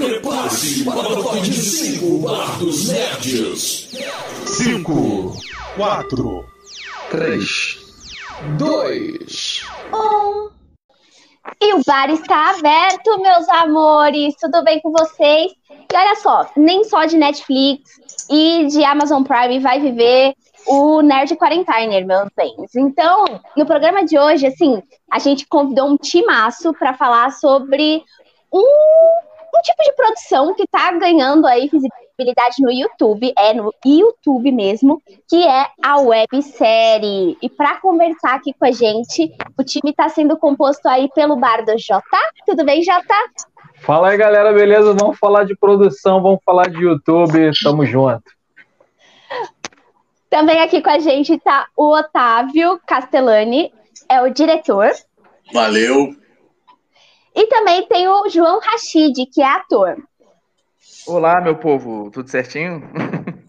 Prepare-se para o top de 5 Bar dos Nerds. 5, 4, 3, 2, 1. E o bar está aberto, meus amores. Tudo bem com vocês? E olha só, nem só de Netflix e de Amazon Prime vai viver o Nerd Quarantiner, meus bens. Então, no programa de hoje, assim, a gente convidou um timaço para falar sobre um, um, tipo de produção que está ganhando aí visibilidade no YouTube, é no YouTube mesmo, que é a websérie. E para conversar aqui com a gente, o time está sendo composto aí pelo Bardo J. Tudo bem, J? Fala aí, galera, beleza? Vamos falar de produção, vamos falar de YouTube, tamo junto. Também aqui com a gente está o Otávio Castellani, é o diretor. Valeu. E também tem o João Rachid, que é ator. Olá, meu povo, tudo certinho?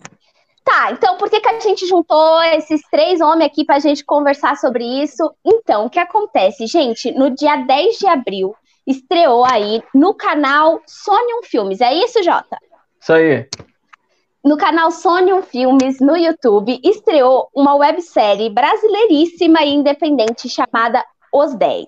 Tá, então por que, que a gente juntou esses três homens aqui para a gente conversar sobre isso? Então, o que acontece, gente? No dia 10 de abril, estreou aí no canal Sonium Filmes. É isso, Jota? Isso aí. No canal Sonium Filmes, no YouTube, estreou uma websérie brasileiríssima e independente chamada Os 10.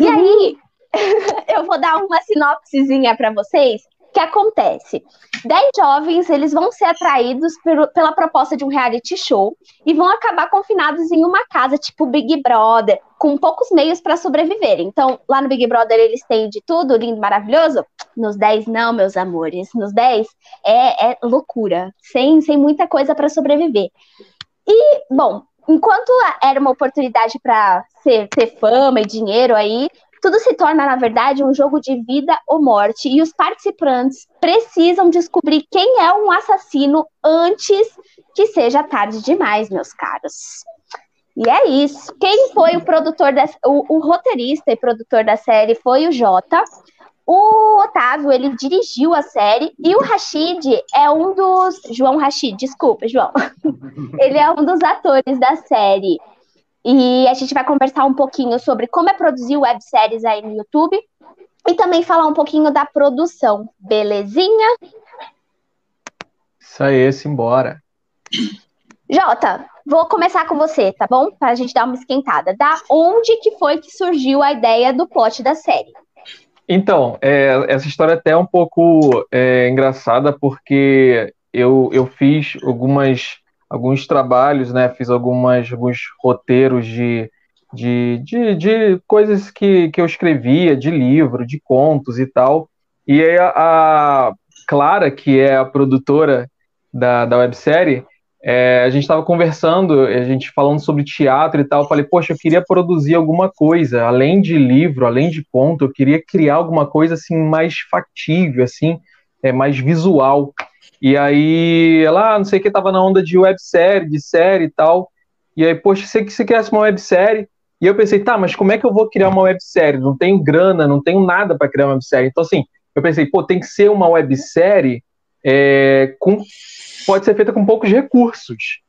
E aí, eu vou dar uma sinopsezinha para vocês que acontece? Dez jovens, eles vão ser atraídos pela proposta de um reality show e vão acabar confinados em uma casa tipo Big Brother, com poucos meios para sobreviver. Então, lá no Big Brother eles têm de tudo, lindo, maravilhoso. Nos 10 não, meus amores. Nos 10 é, é loucura, sem, sem muita coisa para sobreviver. E, bom, enquanto era uma oportunidade para ter fama e dinheiro aí, tudo se torna, na verdade, um jogo de vida ou morte, e os participantes precisam descobrir quem é um assassino antes que seja tarde demais, meus caros. E é isso. Quem foi o produtor, da, o, o roteirista e produtor da série foi o Jota. O Otávio, ele dirigiu a série, e o Rashid é um dos. João Rashid, desculpa, João. ele é um dos atores da série. E a gente vai conversar um pouquinho sobre como é produzir webséries aí no YouTube e também falar um pouquinho da produção, belezinha? Isso aí, simbora. Jota, vou começar com você, tá bom? Para a gente dar uma esquentada. Da onde que foi que surgiu a ideia do plot da série? Então, é, essa história é até um pouco é, engraçada, porque eu, eu fiz algumas alguns trabalhos, né? Fiz algumas, alguns roteiros de, de, de, de coisas que, que eu escrevia, de livro, de contos e tal. E aí a, Clara, que é a produtora da, da websérie, é, a gente estava conversando, a gente falando sobre teatro e tal. Eu falei, poxa, eu queria produzir alguma coisa, além de livro, além de conto, eu queria criar alguma coisa assim mais factível, assim, é, mais visual. E aí ela, ah, não sei o que, tava na onda de websérie, de série e tal. E aí, poxa, você que você criasse uma websérie. E eu pensei, tá, mas como é que eu vou criar uma websérie? Não tenho grana, não tenho nada para criar uma websérie. Então, assim, eu pensei, pô, tem que ser uma websérie é, com. Pode ser feita com poucos recursos.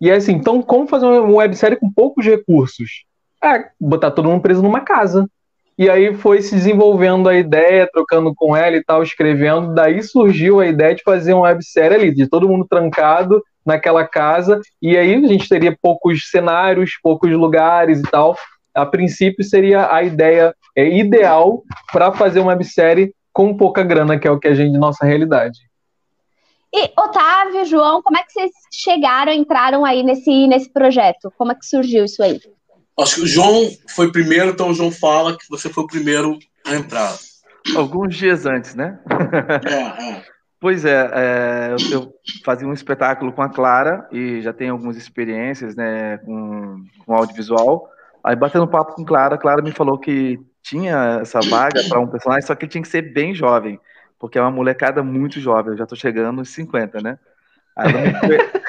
E aí, assim, então, como fazer uma websérie com poucos recursos? É, botar todo mundo preso numa casa. E aí foi se desenvolvendo a ideia, trocando com ela e tal, escrevendo. Daí surgiu a ideia de fazer uma websérie ali, de todo mundo trancado naquela casa. E aí a gente teria poucos cenários, poucos lugares e tal. A princípio seria a ideia é, ideal para fazer uma websérie com pouca grana, que é o que a gente, nossa realidade. E Otávio, João, como é que vocês chegaram, entraram aí nesse, nesse projeto? Como é que surgiu isso aí? Acho que o João foi primeiro, então o João fala que você foi o primeiro a entrar. Alguns dias antes, né? É, é. Pois é, é eu, eu, fazia um espetáculo com a Clara e já tenho algumas experiências né, com, com audiovisual. Aí, batendo papo com a Clara, a Clara me falou que tinha essa vaga para um personagem, só que ele tinha que ser bem jovem, porque é uma molecada muito jovem. Eu já estou chegando nos 50, né? Aí não me,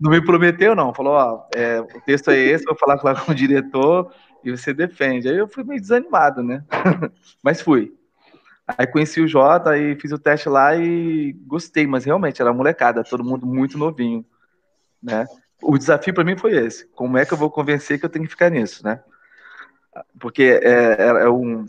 não me prometeu, não. Falou, ó, é, o texto é esse, vou falar com o diretor e você defende. Aí eu fui meio desanimado, né? mas fui. Aí conheci o Jota, aí fiz o teste lá e gostei, mas realmente era molecada, todo mundo muito novinho, né? O desafio para mim foi esse: como é que eu vou convencer que eu tenho que ficar nisso, né? Porque é, é, é um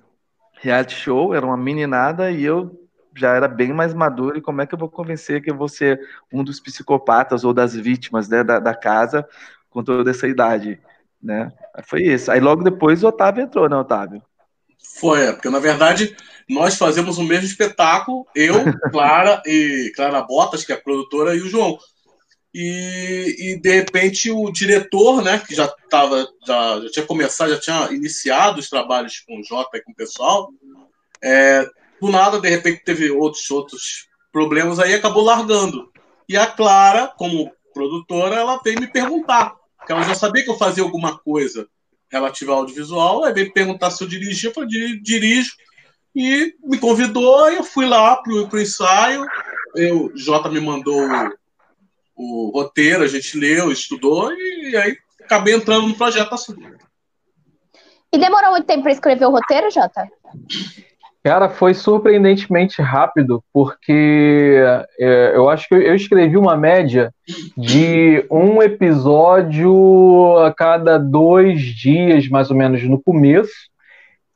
reality show, era uma meninada e eu já era bem mais maduro e como é que eu vou convencer que eu vou ser um dos psicopatas ou das vítimas né, da, da casa com toda essa idade, né? Foi isso. Aí logo depois o Otávio entrou, né, Otávio? Foi, é, porque na verdade nós fazemos o mesmo espetáculo, eu, Clara e Clara Botas, que é a produtora, e o João. E, e de repente o diretor, né, que já estava, já, já, tinha começado, já tinha iniciado os trabalhos com o Jota e com o pessoal, é, do nada, de repente, teve outros, outros problemas aí acabou largando. E a Clara, como produtora, ela veio me perguntar, porque ela já sabia que eu fazia alguma coisa relativa ao audiovisual, aí veio me perguntar se eu dirigia, eu falei, dirijo, e me convidou, e eu fui lá pro, pro ensaio, eu, Jota me mandou o roteiro, a gente leu, estudou e aí acabei entrando no projeto assim. E demorou muito tempo para escrever o roteiro, Jota? Cara, foi surpreendentemente rápido, porque é, eu acho que eu escrevi uma média de um episódio a cada dois dias, mais ou menos, no começo.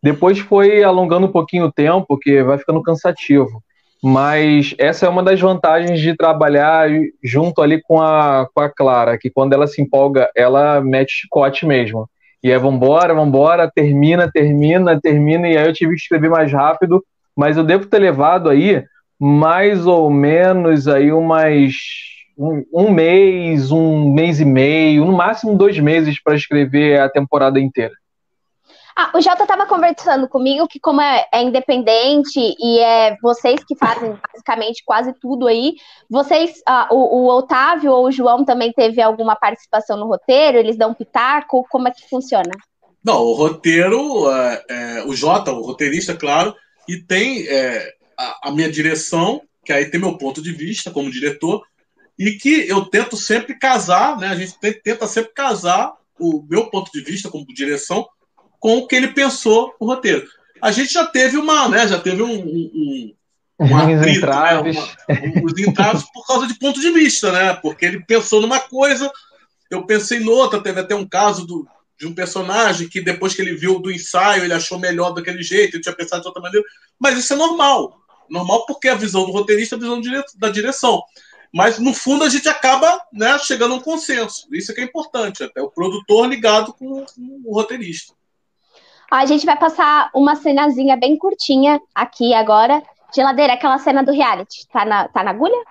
Depois foi alongando um pouquinho o tempo, porque vai ficando cansativo. Mas essa é uma das vantagens de trabalhar junto ali com a, com a Clara, que quando ela se empolga, ela mete chicote mesmo. E é vambora, vambora, termina, termina, termina, e aí eu tive que escrever mais rápido, mas eu devo ter levado aí mais ou menos aí umas um, um mês, um mês e meio, no máximo dois meses para escrever a temporada inteira. Ah, o Jota estava conversando comigo que, como é, é, independente e é vocês que fazem basicamente quase tudo aí, vocês, ah, o, o, Otávio ou o João também teve alguma participação no roteiro? Eles dão pitaco? Como é que funciona? Não, o roteiro, é, é, o Jota, o roteirista, claro, e tem é, a, a minha direção, que aí tem meu ponto de vista como diretor, e que eu tento sempre casar, né? A gente tenta sempre casar o meu ponto de vista como direção com o que ele pensou o roteiro. A gente já teve uma, né, já teve um, um, um atrito, entraves. Né, uma, os entraves por causa de ponto de vista, né? Porque ele pensou numa coisa, eu pensei noutra, teve até um caso do, de um personagem que depois que ele viu do ensaio, ele achou melhor daquele jeito, ele tinha pensado de outra maneira. Mas isso é normal. Normal porque a visão do roteirista é a visão da direção. Mas, no fundo, a gente acaba né, chegando a um consenso. Isso é que é importante. Até o produtor ligado com, com o roteirista. A gente vai passar uma cenazinha bem curtinha aqui agora. Geladeira, aquela cena do reality. Tá na, tá na agulha?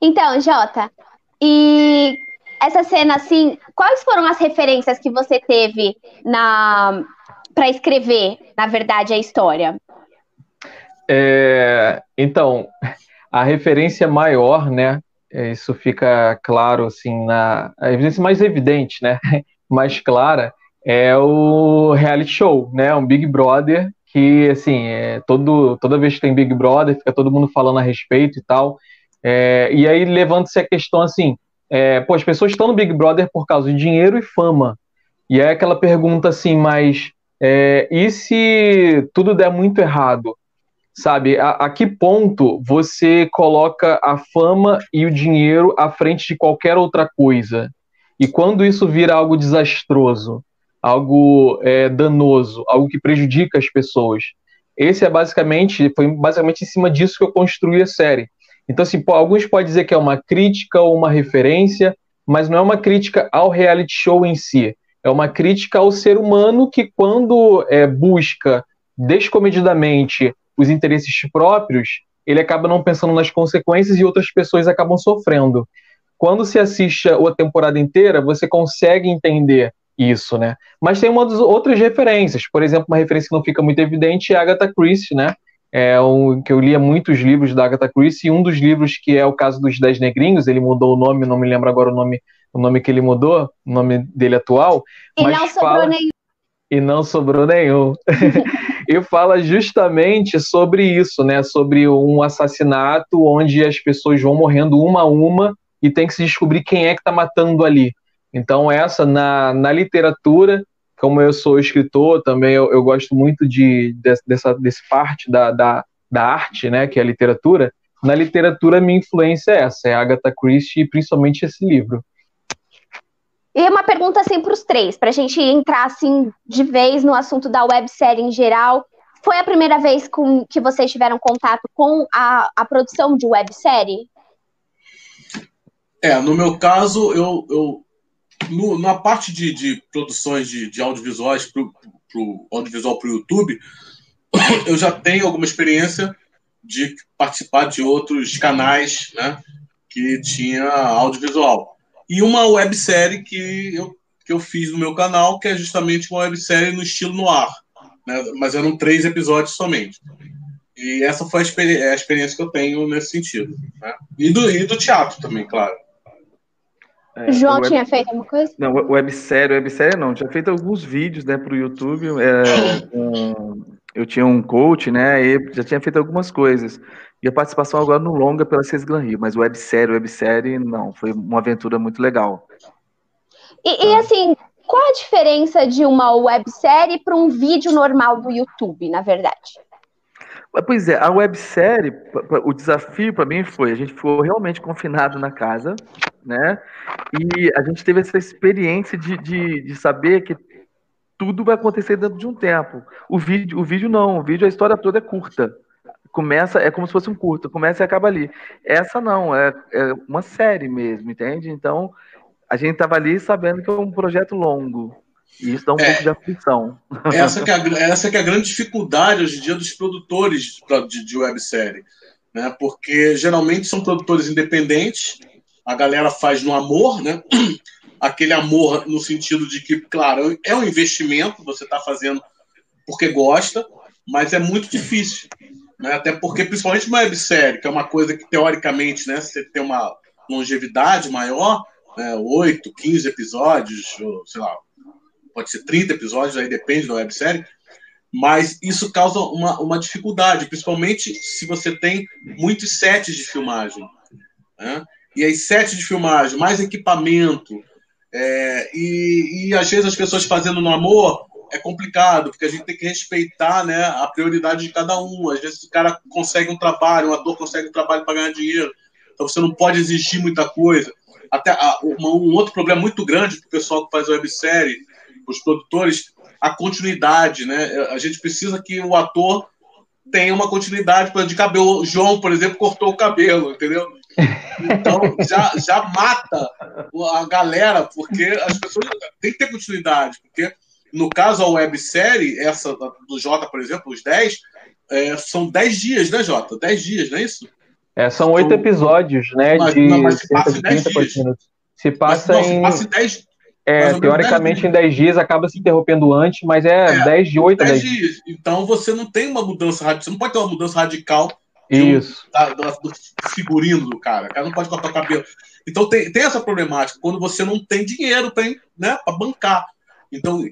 Então, Jota, e essa cena, assim, quais foram as referências que você teve na para escrever, na verdade, a história? É, então, a referência maior, né? É, isso fica claro, assim, na a evidência mais evidente, né? Mais clara é o reality show, né? Um Big Brother que, assim, é todo, toda vez que tem Big Brother, fica todo mundo falando a respeito e tal. É, e aí levanta-se a questão assim: é, pô, as pessoas estão no Big Brother por causa de dinheiro e fama. E é aquela pergunta assim, mas é, e se tudo der muito errado? Sabe, a, a, que ponto você coloca a fama e o dinheiro à frente de qualquer outra coisa? E quando isso vira algo desastroso, algo é, danoso, algo que prejudica as pessoas? Esse é basicamente, foi basicamente em cima disso que eu construí a série. Então, assim, alguns podem dizer que é uma crítica ou uma referência, mas não é uma crítica ao reality show em si é uma crítica ao ser humano que, quando é, busca descomedidamente os interesses próprios, ele acaba não pensando nas consequências e outras pessoas acabam sofrendo. Quando se assiste a temporada inteira, você consegue entender isso, né? Mas tem umas outras referências. Por exemplo, uma referência que não fica muito evidente é Agatha Christie, né? É um, que eu lia muitos livros da Agatha Christie, e um dos livros que é o caso dos Dez Negrinhos, ele mudou o nome, não me lembro agora o nome o nome que ele mudou, o nome dele atual. E não sobrou fala... nenhum. E não sobrou nenhum. e fala justamente sobre isso, né? Sobre um assassinato onde as pessoas vão morrendo uma a uma e tem que se descobrir quem é que está matando ali. Então, essa, na, na literatura, como eu sou escritor, também eu, eu gosto muito de, de, dessa desse parte da, da, da arte, né? Que é a literatura na literatura, minha influência é essa, é Agatha Christie e principalmente esse livro. E uma pergunta assim para os três, para a gente entrar assim de vez no assunto da websérie em geral. Foi a primeira vez com, que vocês tiveram contato com a, a produção de websérie? É, no meu caso, eu, eu no, na parte de, de produções de, de audiovisuais para o audiovisual para o YouTube, eu já tenho alguma experiência de participar de outros canais né, que tinha audiovisual. E uma websérie que eu, que eu fiz no meu canal, que é justamente uma websérie no estilo noir. Né, mas eram três episódios somente. E essa foi a, experi a experiência que eu tenho nesse sentido. Né? E, do, e do teatro também, claro. É, João web... tinha feito alguma coisa? Não, websérie, websérie não. Tinha feito alguns vídeos, né, para o YouTube. É, um, eu tinha um coach, né, e já tinha feito algumas coisas. E a participação agora no longa pela Cês Gran Rio, mas websérie, websérie, não. Foi uma aventura muito legal. E, e assim, qual a diferença de uma websérie para um vídeo normal do YouTube, na verdade? Pois é, a websérie, o desafio para mim foi, a gente ficou realmente confinado na casa, né? E a gente teve essa experiência de, de, de saber que tudo vai acontecer dentro de um tempo. O vídeo, o vídeo não, o vídeo, a história toda é curta. Começa, é como se fosse um curta, começa e acaba ali. Essa não, é, é uma série mesmo, entende? Então, a gente estava ali sabendo que é um projeto longo. E isso dá um é, pouco de aflição. Essa que, é a, essa que é a grande dificuldade hoje em dia dos produtores de, de websérie. Né? Porque geralmente são produtores independentes, a galera faz no amor, né? Aquele amor no sentido de que, claro, é um investimento, você está fazendo porque gosta, mas é muito difícil. Né? Até porque, principalmente uma websérie, que é uma coisa que, teoricamente, né, você tem uma longevidade maior, né, 8, 15 episódios, ou, sei lá, pode ser 30 episódios, aí depende da websérie, mas isso causa uma, uma dificuldade, principalmente se você tem muitos sets de filmagem. Né? E aí, sets de filmagem, mais equipamento, é, e, e às vezes as pessoas fazendo no amor é complicado, porque a gente tem que respeitar né, a prioridade de cada um. Às vezes o cara consegue um trabalho, um ator consegue um trabalho para ganhar dinheiro, então você não pode exigir muita coisa. Até uma, um outro problema muito grande para o pessoal que faz websérie os produtores, a continuidade, né? A gente precisa que o ator tenha uma continuidade de cabelo. O João, por exemplo, cortou o cabelo, entendeu? Então já, já mata a galera, porque as pessoas têm que ter continuidade, porque no caso a websérie, essa do Jota, por exemplo, os 10, é, são 10 dias, né, Jota? 10 dias, não é isso? É, são oito então, episódios, né? Mas, de não, mas se passa 10 dias. Se passa mas, não, em. Se passa 10, é, teoricamente 10 em 10 dias acaba se interrompendo antes, mas é, é 10 de 8 a 10 dias. dias. Então você não tem uma mudança radical, você não pode ter uma mudança radical Isso. Um, do, do, figurino do cara. O cara não pode cortar o cabelo. Então tem, tem essa problemática quando você não tem dinheiro para né, bancar. Então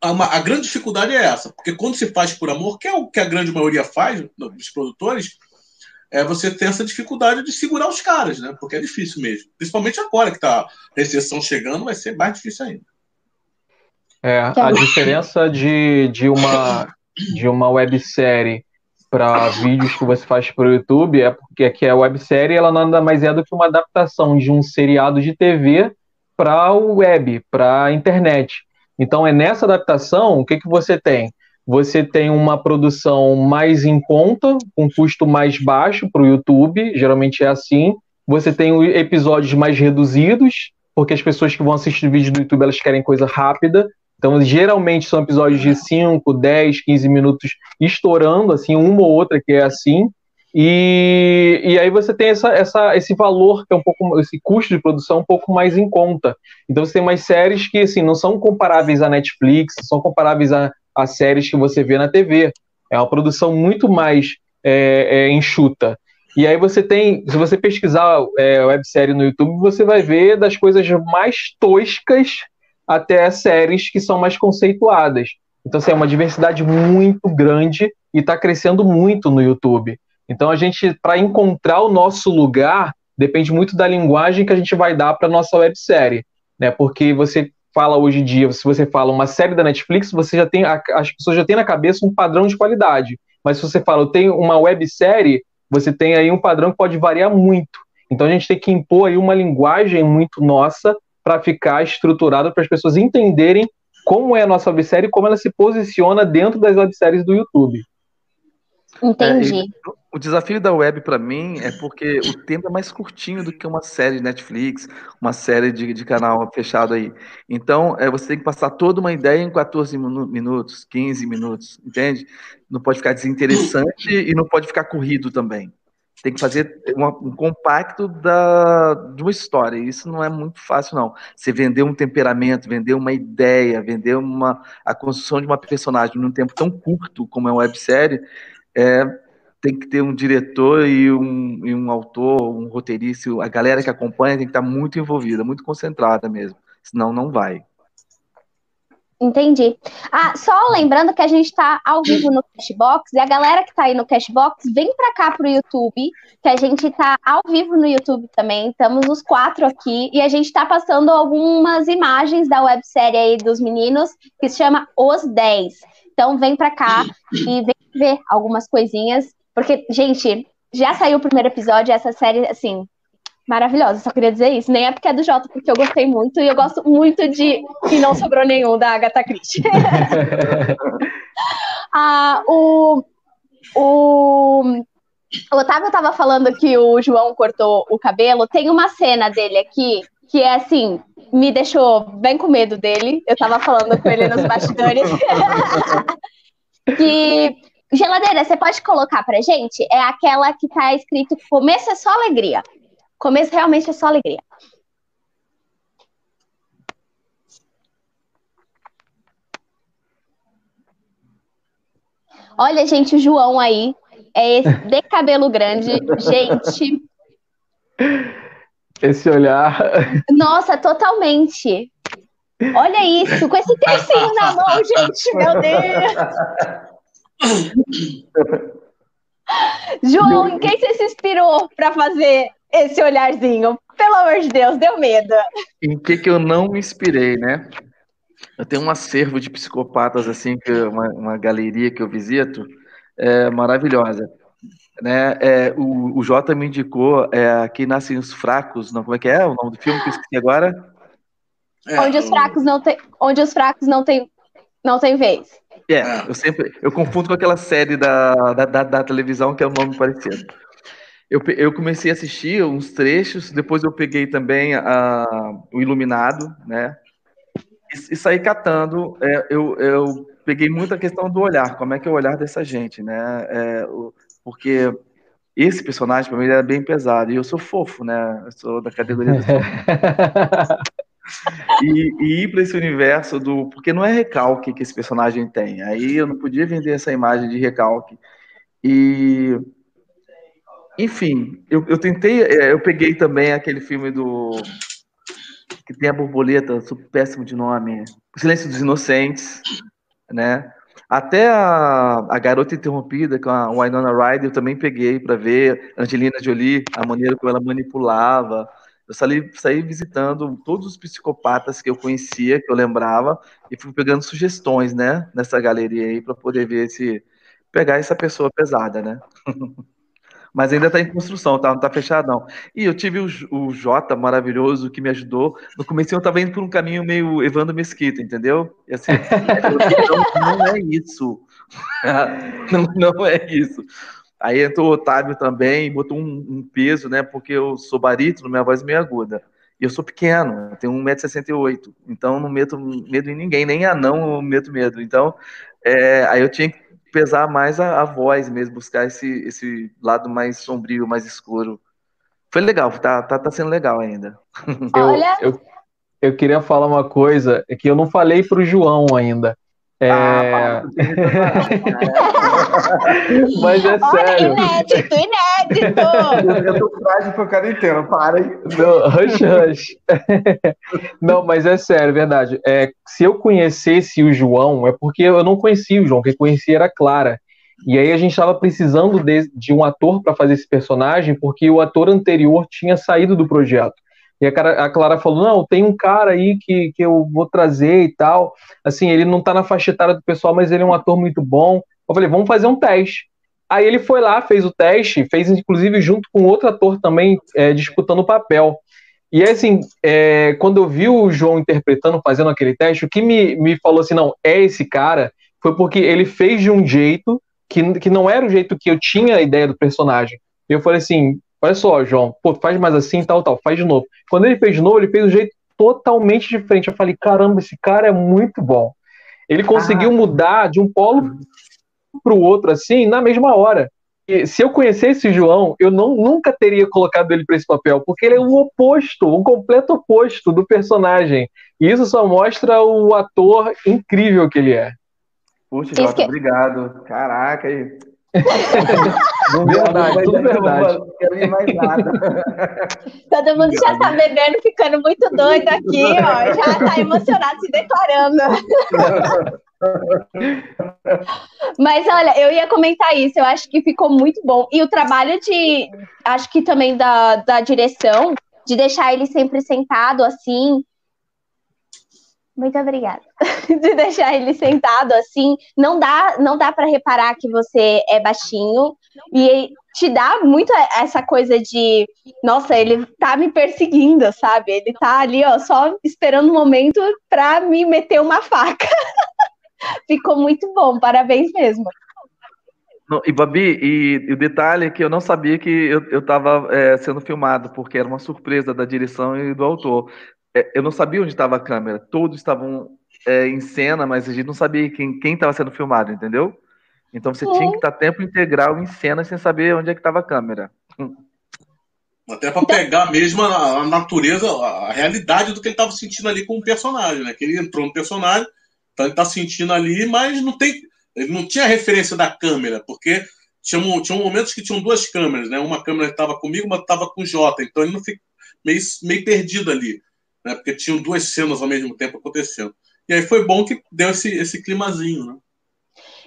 a, a, grande dificuldade é essa, porque quando se faz por amor, que é o que a grande maioria faz, dos produtores, é você ter essa dificuldade de segurar os caras, né? Porque é difícil mesmo. Principalmente agora que tá a recessão chegando, vai ser mais difícil ainda. É, a diferença de, de uma de uma websérie para vídeos que você faz para o YouTube é porque aqui a websérie ela nada mais é do que uma adaptação de um seriado de TV para o web, para a internet. Então é nessa adaptação o que, que você tem? você tem uma produção mais em conta, com custo mais baixo para o YouTube, geralmente é assim. Você tem episódios mais reduzidos, porque as pessoas que vão assistir vídeo do YouTube elas querem coisa rápida. Então, geralmente são episódios de 5, 10, 15 minutos estourando, assim, uma ou outra que é assim. E, e aí você tem essa, essa, esse valor, que é um pouco, esse custo de produção um pouco mais em conta. Então você tem umas séries que assim, não são comparáveis à Netflix, são comparáveis a as séries que você vê na TV. É uma produção muito mais é, é, enxuta. E aí você tem, se você pesquisar é, websérie no YouTube, você vai ver das coisas mais toscas até séries que são mais conceituadas. Então, assim, é uma diversidade muito grande e está crescendo muito no YouTube. Então, a gente, para encontrar o nosso lugar, depende muito da linguagem que a gente vai dar para nossa websérie, né? Porque você fala hoje em dia, se você fala uma série da Netflix, você já tem as pessoas já têm na cabeça um padrão de qualidade. Mas se você fala, eu tenho uma websérie, você tem aí um padrão que pode variar muito. Então a gente tem que impor aí uma linguagem muito nossa para ficar estruturada para as pessoas entenderem como é a nossa websérie e como ela se posiciona dentro das webséries do YouTube. Entendi. É, o desafio da web para mim é porque o tempo é mais curtinho do que uma série de Netflix, uma série de, de canal fechado aí. Então, é, você tem que passar toda uma ideia em 14 minutos, 15 minutos, entende? Não pode ficar desinteressante e não pode ficar corrido também tem que fazer uma, um compacto da, de uma história. Isso não é muito fácil, não. Você vender um temperamento, vender uma ideia, vender uma, a construção de uma personagem num tempo tão curto como é uma websérie, é, tem que ter um diretor e um, e um autor, um roteirista, a galera que acompanha tem que estar muito envolvida, muito concentrada mesmo. Senão não vai. Entendi. Ah, só lembrando que a gente está ao vivo no Cashbox e a galera que está aí no Cashbox, vem para cá pro YouTube, que a gente está ao vivo no YouTube também. Estamos os quatro aqui e a gente está passando algumas imagens da websérie aí dos meninos que se chama Os 10. Então vem para cá e vem ver algumas coisinhas, porque gente, já saiu o primeiro episódio, essa série assim, maravilhosa, só queria dizer isso. Nem é porque é do Jota, porque eu gostei muito e eu gosto muito de E Não Sobrou Nenhum, da Agatha Christie. ah, o, o, o Otávio estava falando que o João cortou o cabelo. Tem uma cena dele aqui que é assim, me deixou bem com medo dele. Eu estava falando com ele nos bastidores. que geladeira, você pode colocar pra gente? É aquela que tá escrito começo é só alegria. Começo realmente é só alegria. Olha, gente, o João aí é esse de cabelo grande. Gente. Esse olhar. Nossa, totalmente. Olha isso, com esse tercinho na mão, gente, meu Deus. João, em quem você se inspirou para fazer esse olharzinho. Pelo amor de Deus, deu medo. Em que que eu não me inspirei, né? Eu tenho um acervo de psicopatas, assim, que uma, uma galeria que eu visito, é maravilhosa. Né? É, o, o Jota me indicou é, Aqui Nascem os Fracos, não, como é que é o nome do filme que eu esqueci agora? É, onde os fracos não tem, onde os fracos não tem, não tem vez. É, eu sempre eu confundo com aquela série da, da, da, da televisão que é o um nome parecido. Eu, eu comecei a assistir uns trechos, depois eu peguei também a, o Iluminado, né? E, e saí catando. É, eu, eu peguei muita questão do olhar, como é que é o olhar dessa gente, né? É, o, porque esse personagem para mim era bem pesado e eu sou fofo, né? Eu sou da categoria do e, e, ir para esse universo do. Porque não é recalque que esse personagem tem. Aí eu não podia vender essa imagem de recalque. E enfim, eu, eu tentei, é, eu peguei também aquele filme do. que tem a borboleta, péssimo de nome. O Silêncio dos Inocentes, né? Até a, a Garota Interrompida com a Winona Ryder eu também peguei para ver Angelina Jolie, a maneira como ela manipulava. Eu saí, saí visitando todos os psicopatas que eu conhecia, que eu lembrava, e fui pegando sugestões, né, nessa galeria aí para poder ver se pegar essa pessoa pesada, né? mas ainda está em construção, tá? Não está fechado, não. E eu tive o, o Jota maravilhoso que me ajudou. No começo eu estava indo por um caminho meio Evandro Mesquita, entendeu? E assim, não, não é isso. não, não é isso. Aí entrou o Otávio também, botou um, um, peso, né? Porque eu sou barítono, minha voz é meio aguda. E eu sou pequeno, eu tenho 1,68m, então não meto medo em ninguém, nem anão eu meto medo. Então, é, aí eu tinha que pesar mais a, a, voz mesmo, buscar esse, esse lado mais sombrio, mais escuro. Foi legal, tá, tá, tá sendo legal ainda. Olha. Eu, eu, eu queria falar uma coisa é que eu não falei pro João ainda. É... Ah, Mas é Olha, sério. Inédito, inédito. Eu tô frágil pro cara inteiro, para aí. Não, hush, hush. Não, mas é sério, é verdade. É, se eu conhecesse o João, é porque eu não conhecia o João, quem conhecia era a Clara. E aí a gente estava precisando de, de um ator para fazer esse personagem, porque o ator anterior tinha saído do projeto. E a, cara, a, Clara falou: não, tem um cara aí que, que eu vou trazer e tal. Assim, ele não tá na faixa etária do pessoal, mas ele é um ator muito bom. Eu falei: vamos fazer um teste. Aí ele foi lá, fez o teste, fez inclusive junto com outro ator também é, disputando o papel. E assim, é, quando eu vi o João interpretando, fazendo aquele teste, o que me, me falou assim, não, é esse cara, foi porque ele fez de um jeito que, que não era o jeito que eu tinha a ideia do personagem. E eu falei assim, olha só, João, pô, faz mais assim, tal, tal, faz de novo. Quando ele fez de novo, ele fez um jeito totalmente diferente. Eu falei, caramba, esse cara é muito bom. Ele conseguiu ah. mudar de um polo para o outro assim na mesma hora. E se eu conhecesse o João, eu não, nunca teria colocado ele para esse papel, porque ele é o oposto, o completo oposto do personagem. E isso só mostra o ator incrível que ele é. Puxa, Jota, que... obrigado. Caraca, aí. verdade, tudo verdade. Não quero mais nada. Todo mundo já tá bebendo, ficando muito doido aqui, ó. Já tá emocionado, se declarando. Mas olha, eu ia comentar isso, eu acho que ficou muito bom. E o trabalho de, acho que também da, da direção, de deixar ele sempre sentado assim, muito obrigada. De deixar ele sentado assim, não dá, não dá para reparar que você é baixinho e te dá muito essa coisa de, nossa, ele tá me perseguindo, sabe? Ele tá ali, ó, só esperando o um momento para me meter uma faca. Ficou muito bom, parabéns mesmo. Não, e Babi, e, e, o detalhe é que eu não sabia que eu estava é, sendo filmado, porque era uma surpresa da direção e do autor. É, eu não sabia onde estava a câmera. Todos estavam é, em cena, mas a gente não sabia quem estava sendo filmado, entendeu? Então você tinha que estar tá tempo integral em cena sem saber onde é que estava a câmera. Até para pegar mesmo a, a, natureza, a realidade do que ele estava sentindo ali com o personagem, né? Que ele entrou no personagem, então ele está sentindo ali, mas não tem, ele não tinha referência da câmera, porque tinha, tinha momentos que tinham duas câmeras, né? Uma câmera estava comigo, uma estava com o Jota, então ele não fica meio, meio perdido ali né? Porque tinham duas cenas ao mesmo tempo acontecendo. E aí foi bom que deu esse, esse climazinho, né?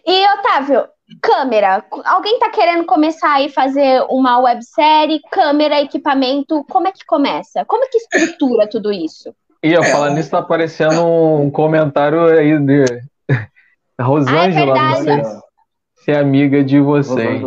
E, Otávio, câmera. Alguém tá querendo começar aí fazer uma websérie, câmera, equipamento, como é que começa? Como é que estrutura tudo isso? E eu é, falando nisso, tá aparecendo um comentário aí de Rosângela, ah, é não sei se é amiga de vocês.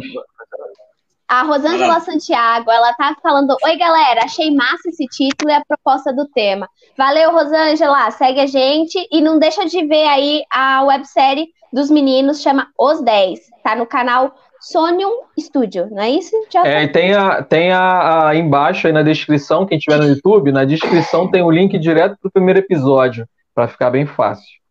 A Rosângela Santiago, ela tá falando: Oi, galera, achei massa esse título e a proposta do tema. Valeu, Rosângela, segue a gente e não deixa de ver aí a websérie dos meninos, chama Os 10. Tá no canal Sonium Studio, não é isso? Já é, e tem, a, tem a, a, embaixo aí na descrição, quem tiver no YouTube, na descrição tem o link direto pro primeiro episódio, para ficar bem fácil.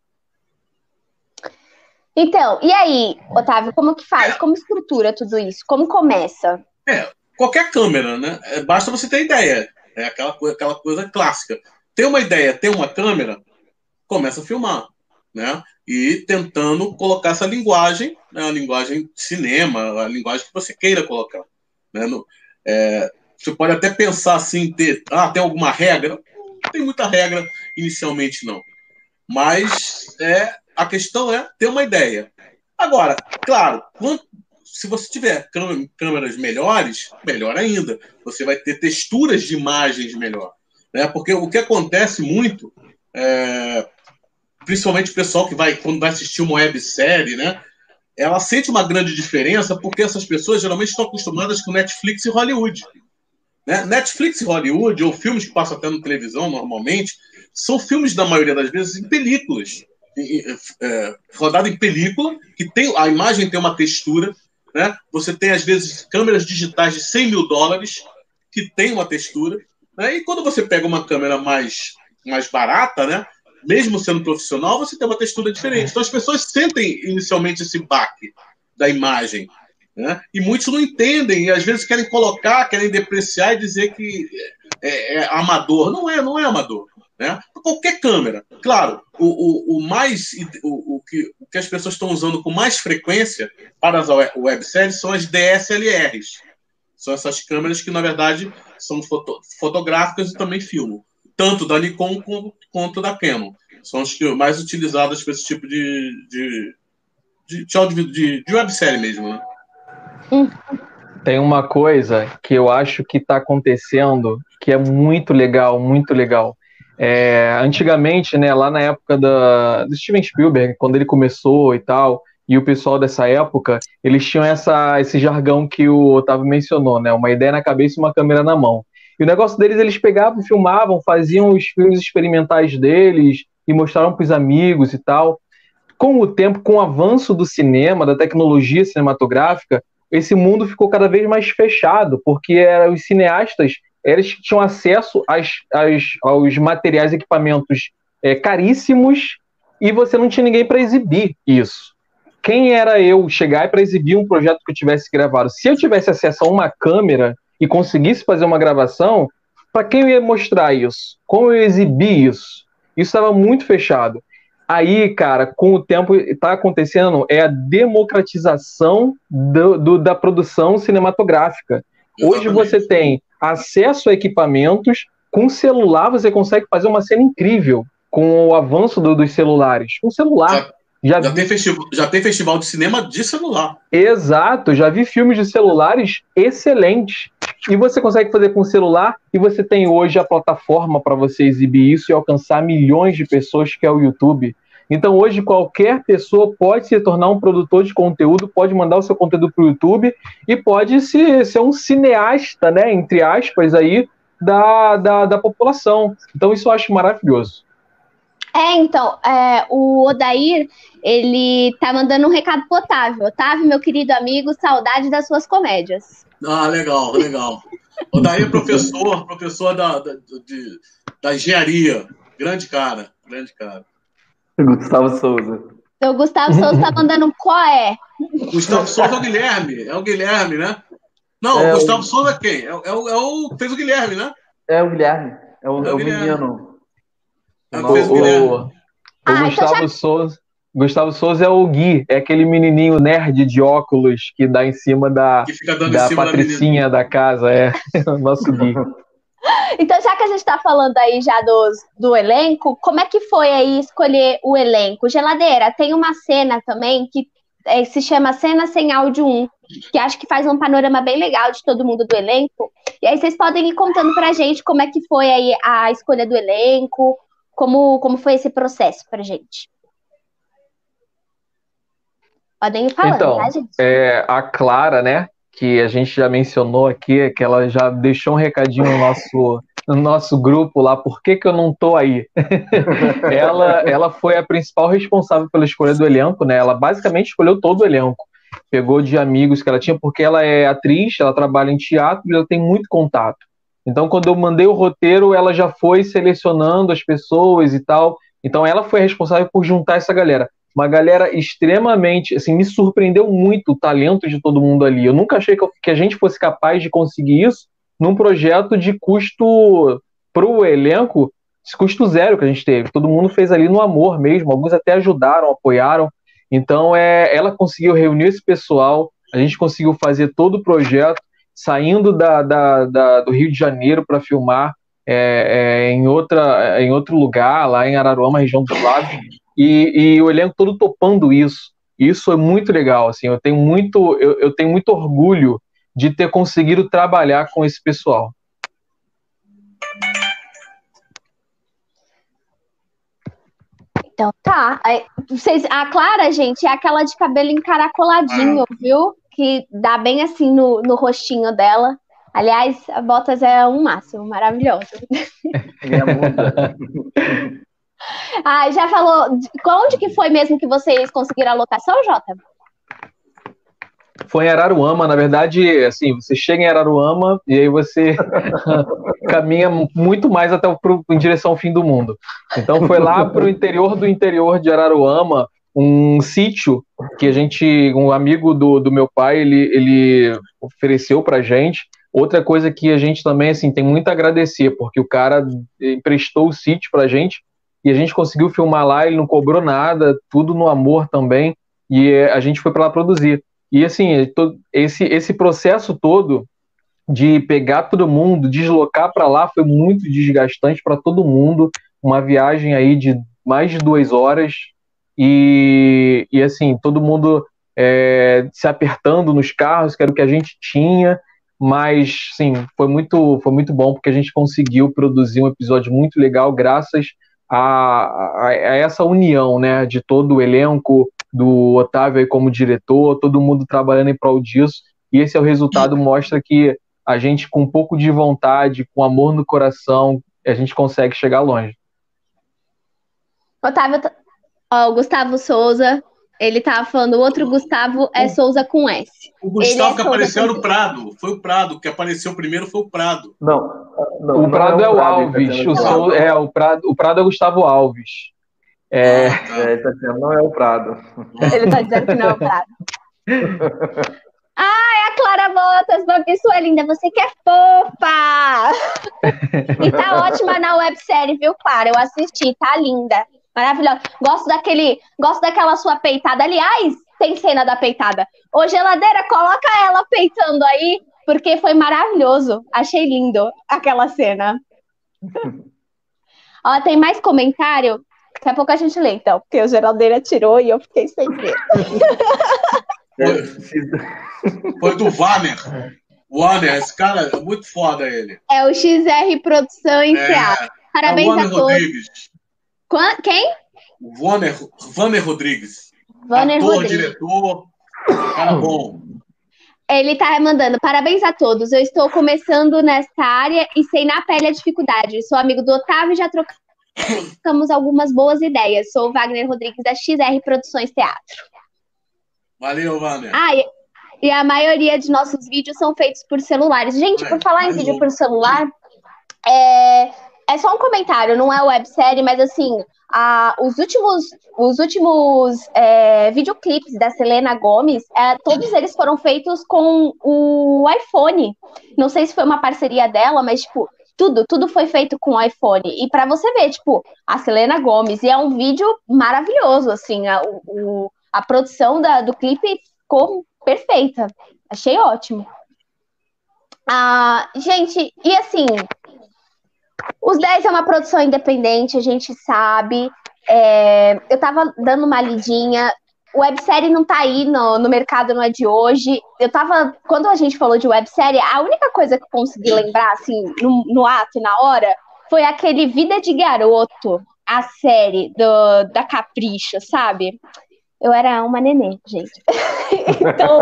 Então, e aí, Otávio, como que faz? Como estrutura tudo isso? Como começa? É, qualquer câmera, né? É, basta você ter ideia. É aquela coisa, aquela coisa clássica. Ter uma ideia, ter uma câmera, começa a filmar, né? E tentando colocar essa linguagem, né? a linguagem cinema, a linguagem que você queira colocar. Né? No, é, você pode até pensar assim, ter, ah, tem alguma regra? Não tem muita regra inicialmente, não. Mas é a questão é ter uma ideia. Agora, claro, se você tiver câmeras melhores, melhor ainda. Você vai ter texturas de imagens melhor. Né? Porque o que acontece muito, é, principalmente o pessoal que vai, quando vai assistir uma websérie, né? Ela sente uma grande diferença porque essas pessoas geralmente estão acostumadas com Netflix e Hollywood. Né? Netflix e Hollywood, ou filmes que passam até na televisão normalmente, são filmes, da maioria das vezes, em películas é, rodado em película, que tem a imagem tem uma textura, né? Você tem às vezes câmeras digitais de 100 mil dólares que tem uma textura, né? E quando você pega uma câmera mais mais barata, né? Mesmo sendo profissional, você tem uma textura diferente. Então as pessoas sentem inicialmente esse baque da imagem, né? E muitos não entendem e às vezes querem colocar, querem depreciar e dizer que é, é amador. Não é, não é amador. Né? Qualquer câmera. Claro, o, o, o mais o, o, que, o que as pessoas estão usando com mais frequência para as webséries são as DSLRs. São essas câmeras que, na verdade, são foto, fotográficas e também filmam. Tanto da Nikon quanto da Canon. São as que mais utilizadas para esse tipo de, de, de, de, de, de websérie mesmo. Né? Tem uma coisa que eu acho que está acontecendo que é muito legal, muito legal é, antigamente, né, lá na época da, do Steven Spielberg, quando ele começou e tal, e o pessoal dessa época, eles tinham essa, esse jargão que o Otávio mencionou, né? Uma ideia na cabeça e uma câmera na mão. E o negócio deles, eles pegavam, filmavam, faziam os filmes experimentais deles e mostraram para os amigos e tal. Com o tempo, com o avanço do cinema, da tecnologia cinematográfica, esse mundo ficou cada vez mais fechado, porque era, os cineastas eles tinham acesso às, às, aos materiais equipamentos é, caríssimos e você não tinha ninguém para exibir isso. Quem era eu chegar para exibir um projeto que eu tivesse gravado? Se eu tivesse acesso a uma câmera e conseguisse fazer uma gravação, para quem eu ia mostrar isso? Como eu exibir isso? Isso estava muito fechado. Aí, cara, com o tempo está acontecendo é a democratização do, do, da produção cinematográfica. Hoje você tem acesso a equipamentos, com celular você consegue fazer uma cena incrível com o avanço do, dos celulares. Um celular. Já, já, tem festival, já tem festival de cinema de celular. Exato, já vi filmes de celulares excelentes. E você consegue fazer com o celular, e você tem hoje a plataforma para você exibir isso e alcançar milhões de pessoas, que é o YouTube. Então, hoje, qualquer pessoa pode se tornar um produtor de conteúdo, pode mandar o seu conteúdo para o YouTube e pode se, ser um cineasta, né, entre aspas, aí, da, da, da população. Então, isso eu acho maravilhoso. É, então, é, o Odair, ele tá mandando um recado pro Otávio. Otávio, meu querido amigo, saudade das suas comédias. Ah, legal, legal. Odair é professor, professor da, da, de, da engenharia. Grande cara, grande cara. Gustavo Souza. O Gustavo Souza tá mandando um qual é? Gustavo Souza é o Guilherme, é o Guilherme, né? Não, é o Gustavo o... Souza é quem? É, é, o, é o. Fez o Guilherme, né? É o Guilherme. É o, é o, é menino. O, o, o ah, Gustavo então já... Souza. Gustavo Souza é o Gui, é aquele menininho nerd de óculos que dá em cima da, da patricinha da, da, casa, é o nosso Gui. Então, já que a gente está falando aí já do, do elenco, como é que foi aí escolher o elenco? Geladeira, tem uma cena também que é, se chama Cena Sem Áudio 1, que acho que faz um panorama bem legal de todo mundo do elenco. E aí vocês podem ir contando pra gente como é que foi aí a escolha do elenco, como, como foi esse processo pra gente. Podem ir falando, então, tá, gente? É, a Clara, né, que a gente já mencionou aqui, que ela já deixou um recadinho no nosso, no nosso grupo lá, por que, que eu não tô aí? ela, ela foi a principal responsável pela escolha do elenco, né? Ela basicamente escolheu todo o elenco. Pegou de amigos que ela tinha, porque ela é atriz, ela trabalha em teatro e ela tem muito contato. Então, quando eu mandei o roteiro, ela já foi selecionando as pessoas e tal. Então, ela foi responsável por juntar essa galera. Uma galera extremamente, assim, me surpreendeu muito o talento de todo mundo ali. Eu nunca achei que, eu, que a gente fosse capaz de conseguir isso num projeto de custo para o elenco, custo zero que a gente teve. Todo mundo fez ali no amor mesmo. Alguns até ajudaram, apoiaram. Então, é, ela conseguiu reunir esse pessoal. A gente conseguiu fazer todo o projeto saindo da, da, da do Rio de Janeiro para filmar é, é, em, outra, em outro lugar, lá em Araruama, região do Lagos, e, e, o elenco todo topando isso. Isso é muito legal, assim, eu tenho muito, eu, eu tenho muito orgulho de ter conseguido trabalhar com esse pessoal. Então tá. Vocês, a Clara, gente, é aquela de cabelo encaracoladinho, ah. viu? Que dá bem assim no, no rostinho dela. Aliás, a Botas é um máximo, maravilhoso. É ah, já falou. Onde que foi mesmo que vocês conseguiram a locação, Jota? Foi em Araruama, na verdade, assim, você chega em Araruama e aí você caminha muito mais até pro, em direção ao fim do mundo. Então foi lá para o interior do interior de Araruama, um sítio que a gente, um amigo do, do meu pai, ele, ele ofereceu pra gente. Outra coisa que a gente também, assim, tem muito a agradecer, porque o cara emprestou o sítio pra gente e a gente conseguiu filmar lá, ele não cobrou nada, tudo no amor também, e a gente foi para lá produzir. E assim, esse, esse processo todo de pegar todo mundo, deslocar para lá foi muito desgastante para todo mundo. Uma viagem aí de mais de duas horas, e, e assim, todo mundo é, se apertando nos carros, que era o que a gente tinha, mas sim, foi muito, foi muito bom porque a gente conseguiu produzir um episódio muito legal graças a, a, a essa união, né, de todo o elenco, do Otávio aí como diretor, todo mundo trabalhando em prol disso, e esse é o resultado, mostra que a gente, com um pouco de vontade, com amor no coração, a gente consegue chegar longe. Otávio, ó, o Gustavo Souza, ele tava falando, o outro Gustavo é Souza com S. O Gustavo é que apareceu no Prado, foi o Prado, que apareceu primeiro foi o Prado. Não, não o Prado é o, é o Alves, o, Sou, é, o, Prado, o Prado é o Gustavo Alves. É, ah, tá. é, tá dizendo, não é o Prado. Ele tá dizendo que não é o Prado. Ah, é a Clara Botas, uma pessoa linda, você que é fofa! e tá ótima na websérie, viu, Clara? Eu assisti, tá linda. Maravilhosa. Gosto daquele, gosto daquela sua peitada. Aliás, tem cena da peitada. Ô, geladeira, coloca ela peitando aí, porque foi maravilhoso. Achei lindo aquela cena. Ó, tem mais comentário? Daqui a pouco a gente lê, então, porque o geladeira tirou e eu fiquei sem ver. Foi do Warner. Warner, esse cara é muito foda ele. É o XR Produção em é. Parabéns é a todos. Rodrigues. Quem? Warner, Warner Rodrigues. Warner Ator, Rodrigues. diretor, cara bom. Ele tá mandando parabéns a todos. Eu estou começando nesta área e sei na pele a dificuldade. Sou amigo do Otávio e já trocamos algumas boas ideias. Sou o Wagner Rodrigues da XR Produções Teatro. Valeu, Wagner. Ah, e, e, a maioria de nossos vídeos são feitos por celulares. Gente, por falar em vídeo por celular, é, é só um comentário, não é websérie, mas assim, a, os últimos, os últimos é, videoclipes da Selena Gomes, é, todos eles foram feitos com o iPhone. Não sei se foi uma parceria dela, mas, tipo, tudo, tudo foi feito com o iPhone. E para você ver, tipo, a Selena Gomes, e é um vídeo maravilhoso, assim, a, o, a produção da, do clipe ficou perfeita. Achei ótimo. Ah, gente, e assim, os 10 é uma produção independente, a gente sabe. É, eu tava dando uma lidinha. Websérie não tá aí no, no mercado, não é de hoje. Eu tava. Quando a gente falou de websérie, a única coisa que eu consegui lembrar, assim, no, no ato e na hora, foi aquele Vida de Garoto, a série do, da Capricho, sabe? Eu era uma neném, gente. então,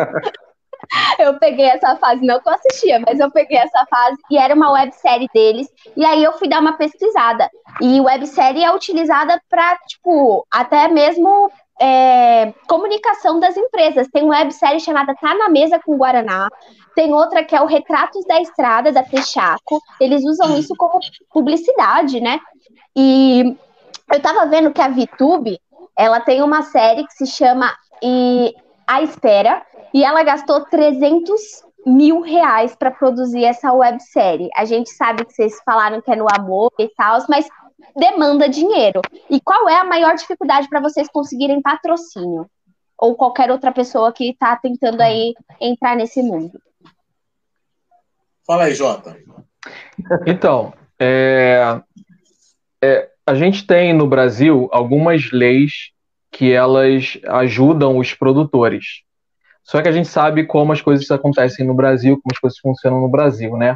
eu peguei essa fase, não que eu assistia, mas eu peguei essa fase e era uma websérie deles. E aí eu fui dar uma pesquisada. E websérie é utilizada para, tipo, até mesmo é, comunicação das empresas. Tem uma websérie chamada Tá na Mesa com Guaraná. Tem outra que é o Retratos da Estrada, da Texaco. Eles usam isso como publicidade, né? E eu tava vendo que a VTube, ela tem uma série que se chama e, A Espera, e ela gastou 300 mil reais para produzir essa websérie. A gente sabe que vocês falaram que é no amor e tal, mas demanda dinheiro. E qual é a maior dificuldade para vocês conseguirem patrocínio? Ou qualquer outra pessoa que está tentando aí entrar nesse mundo? Fala aí, Jota. Então, é, é, a gente tem no Brasil algumas leis que elas ajudam os produtores. Só que a gente sabe como as coisas acontecem no Brasil, como as coisas funcionam no Brasil, né?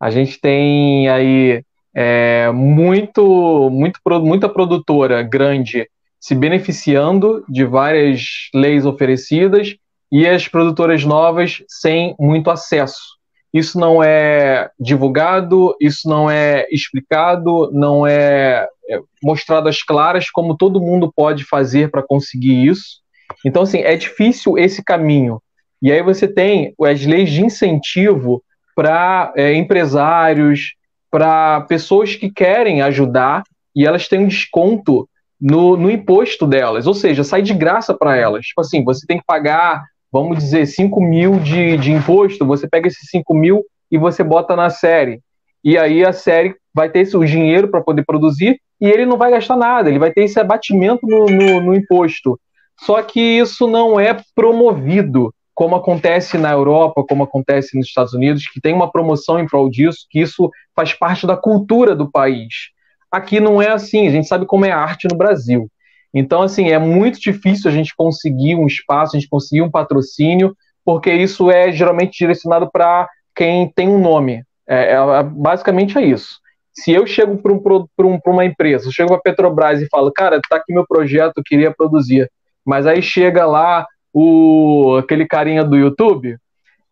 A gente tem aí é, muito, muito, muita produtora grande se beneficiando de várias leis oferecidas e as produtoras novas sem muito acesso isso não é divulgado, isso não é explicado, não é, é mostrado às claras como todo mundo pode fazer para conseguir isso. Então, assim, é difícil esse caminho. E aí você tem as leis de incentivo para é, empresários, para pessoas que querem ajudar e elas têm um desconto no, no imposto delas, ou seja, sai de graça para elas. Tipo assim, você tem que pagar vamos dizer, 5 mil de, de imposto, você pega esses 5 mil e você bota na série. E aí a série vai ter o dinheiro para poder produzir e ele não vai gastar nada, ele vai ter esse abatimento no, no, no imposto. Só que isso não é promovido, como acontece na Europa, como acontece nos Estados Unidos, que tem uma promoção em prol disso, que isso faz parte da cultura do país. Aqui não é assim, a gente sabe como é a arte no Brasil. Então, assim, é muito difícil a gente conseguir um espaço, a gente conseguir um patrocínio, porque isso é geralmente direcionado para quem tem um nome. É, é, basicamente é isso. Se eu chego para um, um, uma empresa, eu chego para a Petrobras e falo, cara, tá aqui meu projeto, eu queria produzir. Mas aí chega lá o aquele carinha do YouTube,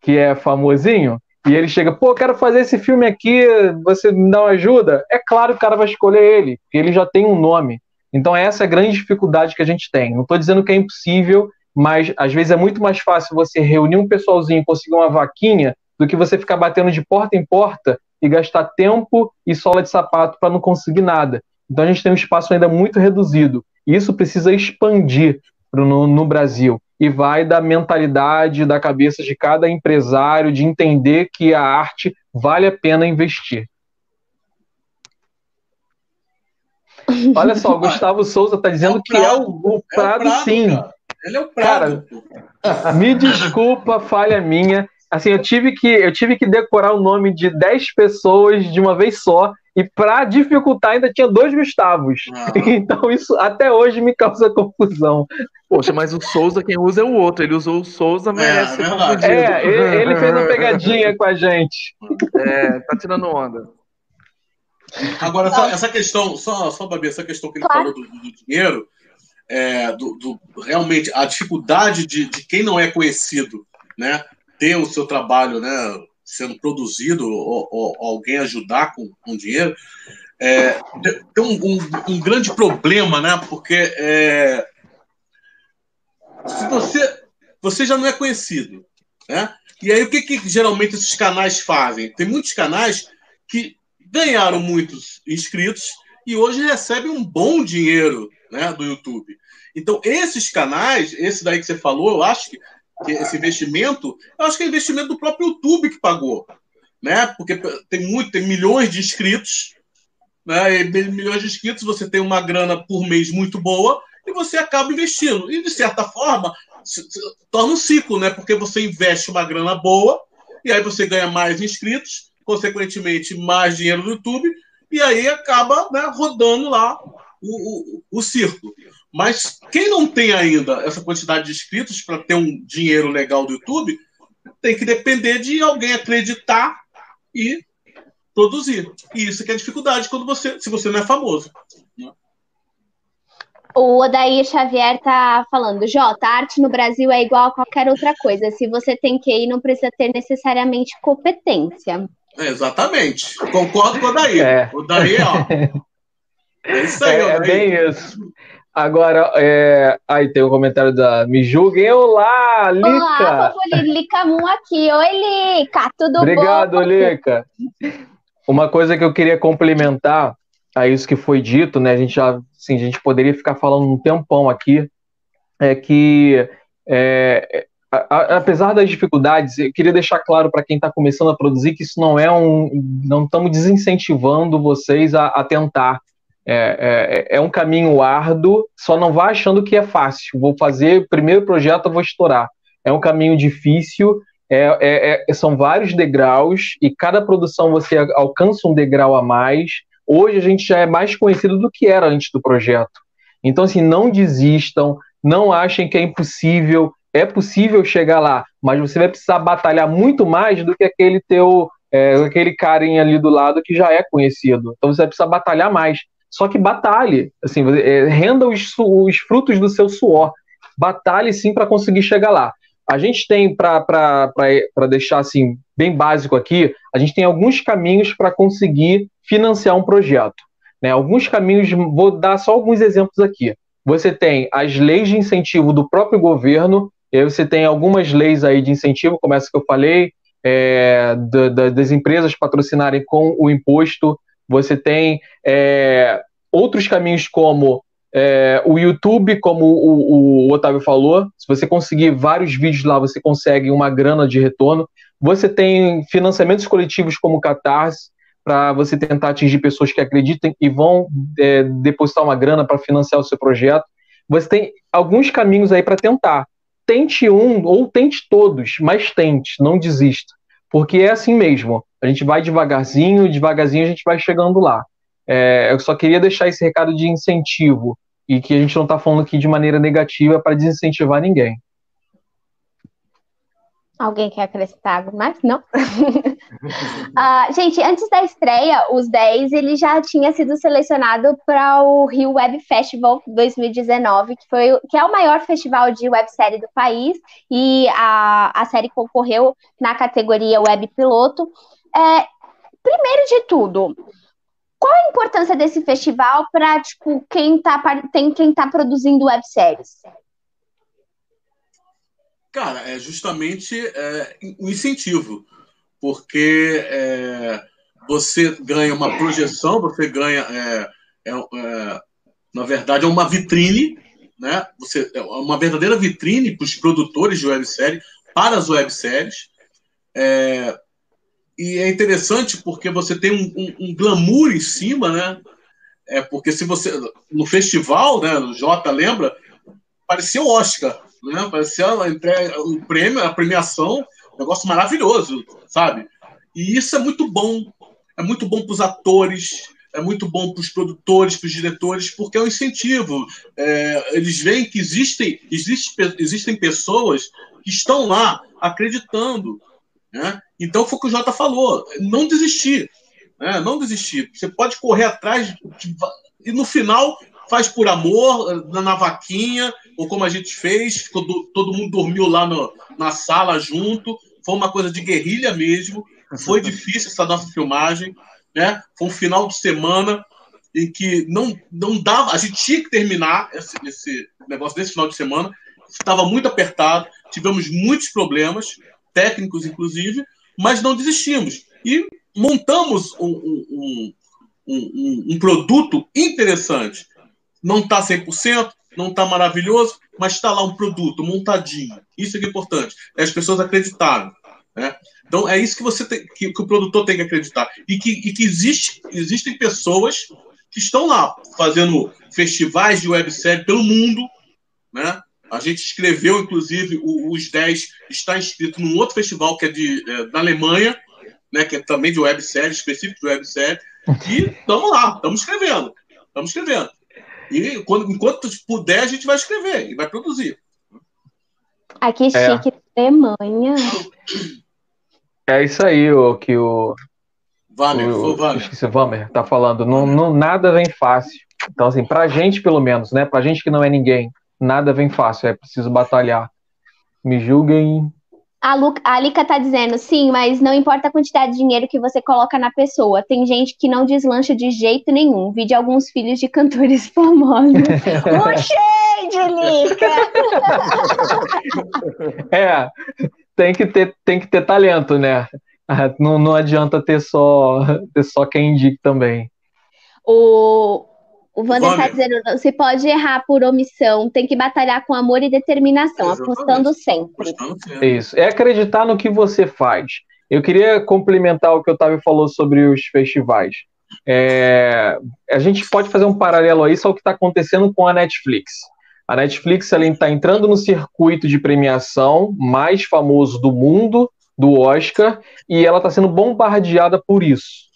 que é famosinho, e ele chega, pô, quero fazer esse filme aqui, você me dá uma ajuda? É claro que o cara vai escolher ele, porque ele já tem um nome. Então essa é a grande dificuldade que a gente tem. Não estou dizendo que é impossível, mas às vezes é muito mais fácil você reunir um pessoalzinho e conseguir uma vaquinha do que você ficar batendo de porta em porta e gastar tempo e sola de sapato para não conseguir nada. Então a gente tem um espaço ainda muito reduzido. E isso precisa expandir no, no Brasil. E vai da mentalidade, da cabeça de cada empresário, de entender que a arte vale a pena investir. Olha só, o Gustavo Souza está dizendo é que é o, o Prado, é o Prado sim. Cara. Ele é o Prado. Cara, me desculpa, falha minha. Assim, eu tive que eu tive que decorar o nome de 10 pessoas de uma vez só e para dificultar ainda tinha dois Gustavos. Ah. Então isso até hoje me causa confusão. Poxa, mas o Souza quem usa é o outro. Ele usou o Souza, é, merece é, ser confundido. É, ele, ele fez uma pegadinha com a gente. É, tá tirando onda. Agora, só, essa questão, só, só Babi, essa questão que ele claro. falou do, do dinheiro, é, do, do, realmente a dificuldade de, de quem não é conhecido, né, ter o seu trabalho, né, sendo produzido ou, ou alguém ajudar com, com dinheiro, é, tem um, um, um, grande problema, né, porque é, se você você já não é conhecido, né? E aí o que, que geralmente esses canais fazem? Tem muitos canais que ganharam muitos inscritos e hoje recebem um bom dinheiro né, do YouTube. Então, esses canais, esse daí que você falou, eu acho que, esse investimento, eu acho que é investimento do próprio YouTube que pagou. Né? Porque tem muito, tem milhões de inscritos, né? E milhões de inscritos, você tem uma grana por mês muito boa e você acaba investindo. E, de certa forma, se, se, torna um ciclo, né? Porque você investe uma grana boa e aí você ganha mais inscritos consequentemente, mais dinheiro no YouTube, e aí acaba né, rodando lá o, o, o circo. Mas quem não tem ainda essa quantidade de inscritos para ter um dinheiro legal do YouTube, tem que depender de alguém acreditar e produzir. E isso que é a dificuldade quando você, se você não é famoso. Né? O Odair Xavier tá falando, Jota, arte no Brasil é igual a qualquer outra coisa. Se você tem QI, não precisa ter necessariamente competência. É, exatamente. Concordo com o Daí. É. O Daí, ó. É isso aí, é, é bem isso. Agora, é... aí tem um comentário da Me Julguem. Olá, Lica! Olá, Lica Moon aqui. Oi, Lica, tudo Obrigado, bom? Obrigado, Lica. Uma coisa que eu queria complementar a isso que foi dito, né? A gente já, assim, a gente poderia ficar falando um tempão aqui, é que é, a, apesar das dificuldades, eu queria deixar claro para quem está começando a produzir que isso não é um. Não estamos desincentivando vocês a, a tentar. É, é, é, um caminho árduo, só não vá achando que é fácil. Vou fazer primeiro projeto, vou estourar. É um caminho difícil, é, é, é, são vários degraus, e cada produção você alcança um degrau a mais. Hoje a gente já é mais conhecido do que era antes do projeto. Então, assim, não desistam, não achem que é impossível é possível chegar lá, mas você vai precisar batalhar muito mais do que aquele teu, é, aquele carinha ali do lado que já é conhecido. Então você vai precisar batalhar mais. Só que batalhe, assim, é, renda os, os frutos do seu suor. Batalhe sim para conseguir chegar lá. A gente tem, para deixar assim, bem básico aqui, a gente tem alguns caminhos para conseguir financiar um projeto. Né? Alguns caminhos, vou dar só alguns exemplos aqui. Você tem as leis de incentivo do próprio governo, e aí você tem algumas leis aí de incentivo, como essa que eu falei, é, da, da, das empresas patrocinarem com o imposto. Você tem é, outros caminhos como é, o YouTube, como o, o, Otávio falou. Se você conseguir vários vídeos lá, você consegue uma grana de retorno. Você tem financiamentos coletivos como o Catarse, para você tentar atingir pessoas que acreditem e vão é, depositar uma grana para financiar o seu projeto. Você tem alguns caminhos aí para tentar tente um ou tente todos, mas tente, não desista. Porque é assim mesmo. A gente vai devagarzinho, devagarzinho a gente vai chegando lá. É, eu só queria deixar esse recado de incentivo e que a gente não está falando aqui de maneira negativa para desincentivar ninguém. Alguém quer acrescentar algo mais? Não? uh, gente, antes da estreia, os 10 ele já tinha sido selecionado para o Rio Web Festival 2019, que, foi, que é o maior festival de websérie do país, e a, a série concorreu na categoria Web Piloto. É, primeiro de tudo, qual a importância desse festival para tipo, quem está tem quem tá produzindo webséries? Cara, é justamente é, um incentivo, porque é, você ganha uma projeção, você ganha, é, é, é na verdade, é uma vitrine, né? Você, é uma verdadeira vitrine para os produtores de websérie, para as webséries. É, e é interessante porque você tem um, um, um, glamour em cima, né? É porque se você no festival, né? O Jota lembra, parecia o Oscar, né? Parecia o prêmio, a premiação, um negócio maravilhoso, sabe? E isso é muito bom. É muito bom para os atores, é muito bom para os produtores, para os diretores, porque é um incentivo. É, eles veem que existem, existem, existem pessoas que estão lá acreditando, né? Então foi o que o Jota falou: não desistir. Né? Não desistir. Você pode correr atrás de... e no final faz por amor, na vaquinha, ou como a gente fez, todo mundo dormiu lá no, na sala junto. Foi uma coisa de guerrilha mesmo. Foi difícil essa nossa filmagem. Né? Foi um final de semana em que não, não dava, a gente tinha que terminar esse, esse negócio desse final de semana. Estava muito apertado, tivemos muitos problemas, técnicos inclusive, mas não desistimos. E montamos um, um, um, um produto interessante. Não está 100%, não está maravilhoso, mas está lá um produto montadinho. Isso é, que é importante. É as pessoas acreditarem. Né? Então é isso que você tem, que, que, o produtor tem que acreditar. E que, e que existe, existem pessoas que estão lá fazendo festivais de websérie pelo mundo, né? A gente escreveu, inclusive, o, os 10 está inscrito num outro festival que é de, é, da Alemanha, né, que é também de websérie, específico de websérie. E estamos lá, estamos escrevendo. Estamos escrevendo. E quando, enquanto puder, a gente vai escrever e vai produzir. Aqui é. chique. Alemanha. É isso aí o que o. Valer, o, o Vamer tá falando. Não, não, nada vem fácil. Então, assim, pra gente, pelo menos, né? Pra gente que não é ninguém, nada vem fácil, é preciso batalhar. Me julguem. A, Lu, a Lika tá dizendo, sim, mas não importa a quantidade de dinheiro que você coloca na pessoa. Tem gente que não deslancha de jeito nenhum. Vi de alguns filhos de cantores famosos. o de Lika! é, tem que, ter, tem que ter talento, né? Não, não adianta ter só, ter só quem indique também. O, o Wander está dizendo, você pode errar por omissão, tem que batalhar com amor e determinação, Exatamente. apostando sempre. Isso, é acreditar no que você faz. Eu queria complementar o que o Otávio falou sobre os festivais. É, a gente pode fazer um paralelo a isso ao que está acontecendo com a Netflix. A Netflix está entrando no circuito de premiação mais famoso do mundo, do Oscar, e ela está sendo bombardeada por isso.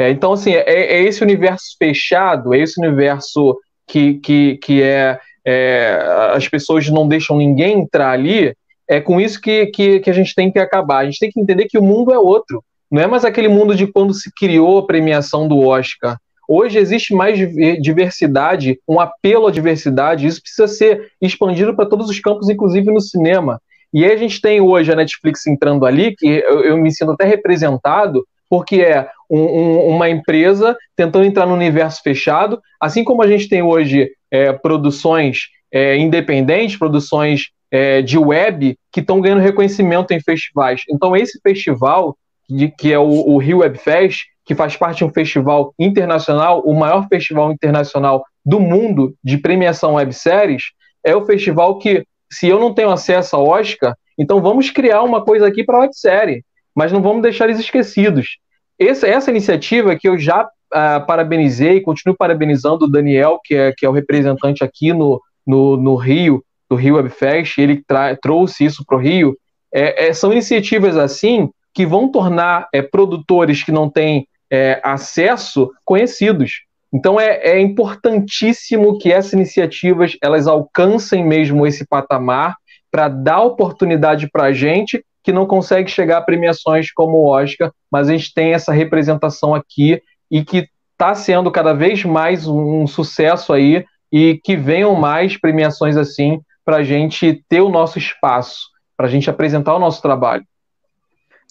É, então, assim, é, é, esse universo fechado, é esse universo que, que, que é, é, as pessoas não deixam ninguém entrar ali, é com isso que, que, que a gente tem que acabar. A gente tem que entender que o mundo é outro. Não é mais aquele mundo de quando se criou a premiação do Oscar. Hoje existe mais diversidade, um apelo à diversidade, isso precisa ser expandido para todos os campos, inclusive no cinema. E aí a gente tem hoje a Netflix entrando ali, que eu, eu me sinto até representado, porque é um, um, uma empresa tentando entrar no universo fechado, assim como a gente tem hoje é, produções é, independentes, produções é, de web que estão ganhando reconhecimento em festivais. Então, esse festival, de, que é o, o Rio Web Fest, que faz parte de um festival internacional, o maior festival internacional do mundo de premiação webséries, é o festival que, se eu não tenho acesso ao Oscar, então vamos criar uma coisa aqui para a websérie mas não vamos deixar eles esquecidos. Essa, essa iniciativa que eu já uh, parabenizei e continuo parabenizando o Daniel, que é, que é o representante aqui no, no, no Rio, do Rio Webfest, ele trouxe isso para o Rio. É, é, são iniciativas assim que vão tornar é, produtores que não têm é, acesso conhecidos. Então é, é, importantíssimo que essas iniciativas elas alcancem mesmo esse patamar para dar oportunidade para a gente que não consegue chegar a premiações como o Oscar, mas a gente tem essa representação aqui e que está sendo cada vez mais um sucesso aí e que venham mais premiações assim para a gente ter o nosso espaço, para a gente apresentar o nosso trabalho.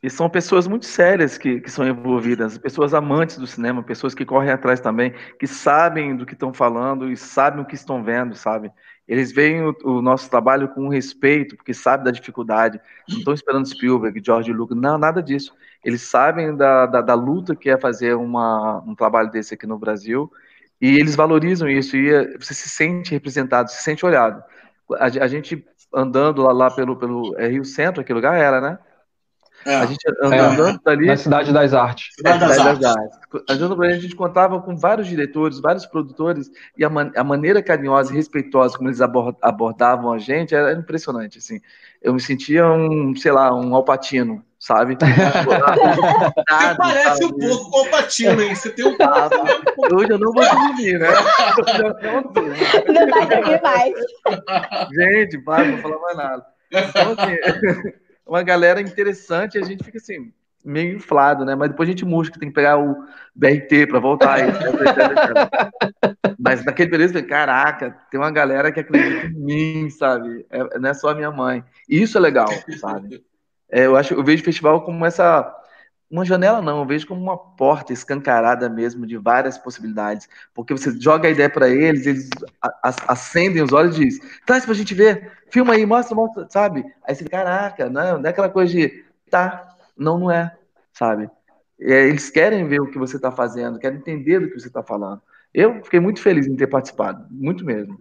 E são pessoas muito sérias que, que são envolvidas, pessoas amantes do cinema, pessoas que correm atrás também, que sabem do que estão falando e sabem o que estão vendo, sabe? Eles veem o, o nosso trabalho com respeito, porque sabem da dificuldade. Não estão esperando Spielberg, George Lucas, não, nada disso. Eles sabem da, da, da luta que é fazer uma, um trabalho desse aqui no Brasil e eles valorizam isso e é, você se sente representado, se sente olhado. A, a gente andando lá, lá pelo, pelo é Rio Centro, aquele lugar era, né? É. A gente andando é. Na Cidade das Artes. Cidade das, Cidade das Artes. Aí, a gente contava com vários diretores, vários produtores, e a, man a maneira carinhosa e respeitosa como eles abordavam a gente era impressionante, assim. Eu me sentia um, sei lá, um alpatino, sabe? Você parece sabe? um pouco com alpatino, hein? Você tem um... Ah, hoje eu não vou dormir, né? Não vai dormir mais. Gente, para, não vou falar mais nada. Então, assim uma galera interessante, a gente fica assim, meio inflado, né? Mas depois a gente murcha que tem que pegar o BRT para voltar. Mas naquele período, eu falei, caraca, tem uma galera que acredita em mim, sabe? É, não é só a minha mãe. E isso é legal, sabe? É, eu acho, eu vejo o festival como essa uma janela não, eu vejo como uma porta escancarada mesmo de várias possibilidades, porque você joga a ideia para eles, eles acendem os olhos e diz, traz pra gente ver, filma aí, mostra, mostra, sabe? Aí você, caraca, não, não é aquela coisa de, tá, não, não é, sabe? É, eles querem ver o que você está fazendo, querem entender do que você está falando. Eu fiquei muito feliz em ter participado, muito mesmo.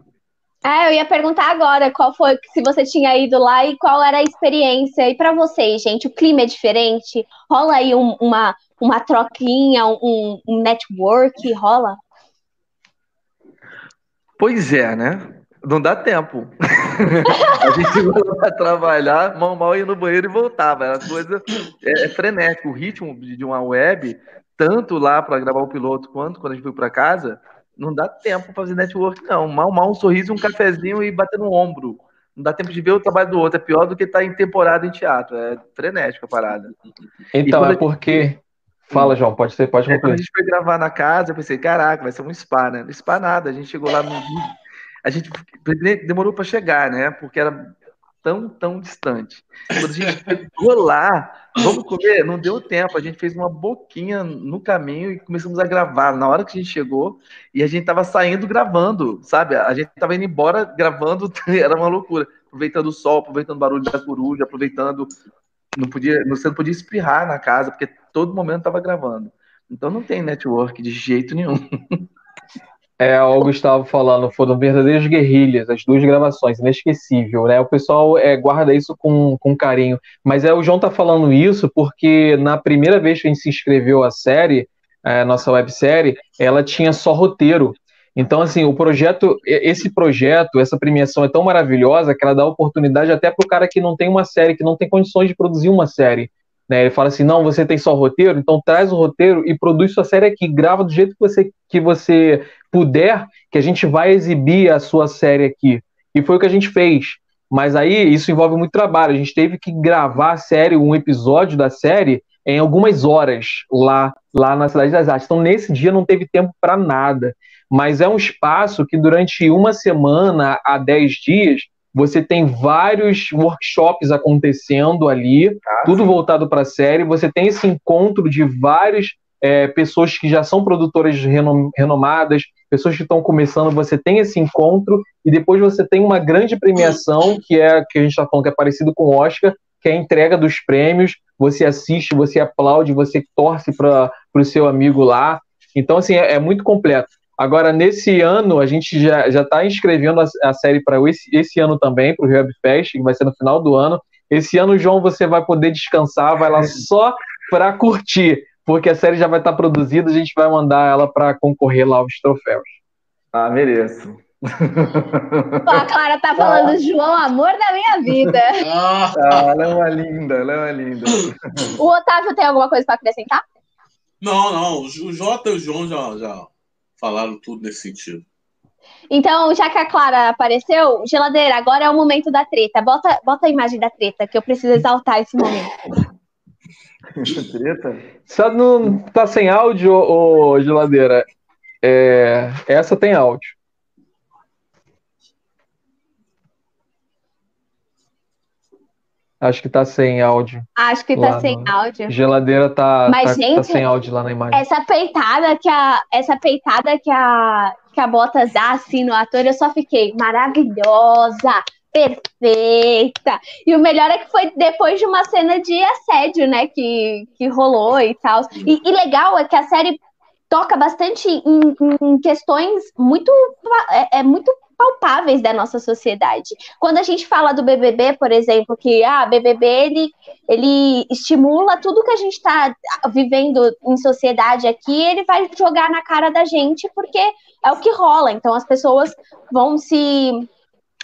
É, eu ia perguntar agora qual foi, se você tinha ido lá e qual era a experiência. E para vocês, gente, o clima é diferente? Rola aí um, uma, uma troquinha, um, um network? Rola? Pois é, né? Não dá tempo. a gente ia para trabalhar, mal mal ia no banheiro e voltava. Era coisa é, é frenética. O ritmo de uma web, tanto lá para gravar o piloto quanto quando a gente foi para casa, não dá tempo fazer network, não. Mal, mal um sorriso, um cafezinho e bater no ombro. Não dá tempo de ver o trabalho do outro. É pior do que estar tá em temporada em teatro. É frenético a parada. Então, é porque. Fala, João, pode ser, pode é, Quando a gente foi gravar na casa, eu pensei, caraca, vai ser um spa, né? Spa nada. A gente chegou lá no. A gente demorou para chegar, né? Porque era tão, tão distante. Quando a gente chegou lá, vamos comer, não deu tempo. A gente fez uma boquinha no caminho e começamos a gravar. Na hora que a gente chegou, e a gente tava saindo gravando, sabe? A gente tava indo embora gravando, era uma loucura. Aproveitando o sol, aproveitando o barulho da coruja, aproveitando. Não podia, você não podia espirrar na casa, porque todo momento tava gravando. Então não tem network de jeito nenhum. É, o Gustavo falando, foram verdadeiras guerrilhas, as duas gravações, inesquecível, né? O pessoal é, guarda isso com, com carinho. Mas é, o João tá falando isso porque na primeira vez que a gente se inscreveu à série, é, nossa websérie, ela tinha só roteiro. Então, assim, o projeto, esse projeto, essa premiação é tão maravilhosa que ela dá oportunidade até para o cara que não tem uma série, que não tem condições de produzir uma série. Né? Ele fala assim: não, você tem só roteiro, então traz o roteiro e produz sua série aqui, grava do jeito que você, que você puder, que a gente vai exibir a sua série aqui. E foi o que a gente fez. Mas aí isso envolve muito trabalho. A gente teve que gravar a série, um episódio da série, em algumas horas lá, lá na Cidade das Artes. Então, nesse dia não teve tempo para nada. Mas é um espaço que durante uma semana a dez dias você tem vários workshops acontecendo ali, ah, tudo voltado para a série. Você tem esse encontro de várias é, pessoas que já são produtoras renom renomadas, pessoas que estão começando. Você tem esse encontro e depois você tem uma grande premiação que é que a gente está falando que é parecido com o Oscar, que é a entrega dos prêmios. Você assiste, você aplaude, você torce para o seu amigo lá. Então, assim, é, é muito completo. Agora, nesse ano, a gente já está inscrevendo a, a série para esse, esse ano também, para o Web Fest, que vai ser no final do ano. Esse ano, João, você vai poder descansar, vai lá só para curtir, porque a série já vai estar produzida, a gente vai mandar ela para concorrer lá aos troféus. Ah, mereço. Pô, a Clara tá falando, ah. João, amor da minha vida. Ah, ela é uma linda, ela é uma linda. O Otávio tem alguma coisa para acrescentar? Não, não. O Jota e o João já, já falaram tudo nesse sentido. Então, já que a Clara apareceu, geladeira, agora é o momento da treta. Bota, bota a imagem da treta, que eu preciso exaltar esse momento. treta? Só não tá sem áudio, ô, geladeira? É, essa tem áudio. Acho que tá sem áudio. Acho que tá sem no... áudio. Geladeira tá, Mas, tá, tá gente, tá sem áudio lá na imagem. Essa peitada que a essa peitada que a que a Bottas dá assim no ator, eu só fiquei maravilhosa, perfeita. E o melhor é que foi depois de uma cena de assédio, né, que, que rolou e tal. E, e legal é que a série toca bastante em, em questões muito é, é muito palpáveis da nossa sociedade. Quando a gente fala do BBB, por exemplo, que ah, BBB ele, ele estimula tudo que a gente está vivendo em sociedade aqui, ele vai jogar na cara da gente porque é o que rola. Então as pessoas vão se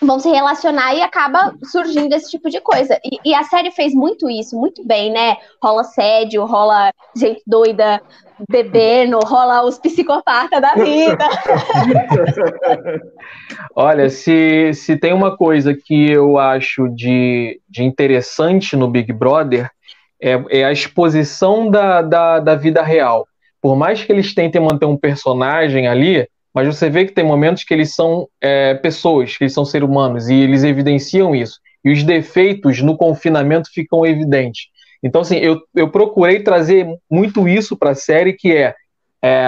vão se relacionar e acaba surgindo esse tipo de coisa. E, e, a série fez muito isso, muito bem, né? Rola assédio, rola gente doida bebendo, rola os psicopatas da vida. Olha, se, se tem uma coisa que eu acho de, de interessante no Big Brother, é, é a exposição da, da, da vida real. Por mais que eles tentem manter um personagem ali, mas você vê que tem momentos que eles são é, pessoas, que eles são seres humanos, e eles evidenciam isso. E os defeitos no confinamento ficam evidentes. Então, assim, eu, eu procurei trazer muito isso para a série, que é, é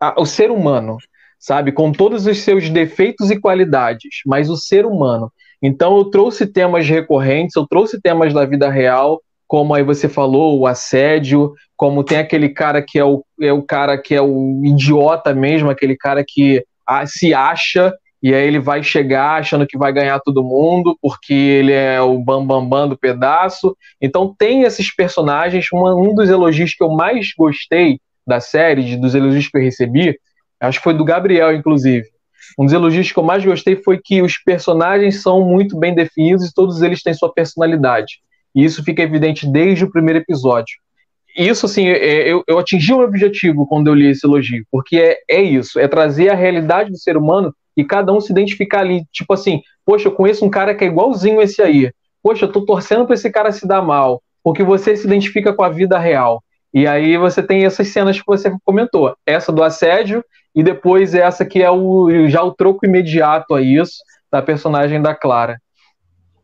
a, o ser humano, sabe? Com todos os seus defeitos e qualidades, mas o ser humano. Então, eu trouxe temas recorrentes, eu trouxe temas da vida real, como aí você falou, o assédio, como tem aquele cara que é o, é o cara que é o idiota mesmo, aquele cara que a, se acha e aí ele vai chegar achando que vai ganhar todo mundo porque ele é o bambambam bam, bam do pedaço. Então tem esses personagens. Uma, um dos elogios que eu mais gostei da série, de, dos elogios que eu recebi, acho que foi do Gabriel, inclusive. Um dos elogios que eu mais gostei foi que os personagens são muito bem definidos e todos eles têm sua personalidade. E isso fica evidente desde o primeiro episódio. Isso, assim, é, eu, eu atingi o meu objetivo quando eu li esse elogio, porque é, é isso, é trazer a realidade do ser humano e cada um se identificar ali. Tipo assim, poxa, eu conheço um cara que é igualzinho esse aí. Poxa, eu tô torcendo para esse cara se dar mal, porque você se identifica com a vida real. E aí você tem essas cenas que você comentou, essa do assédio e depois essa que é o já o troco imediato a isso da personagem da Clara.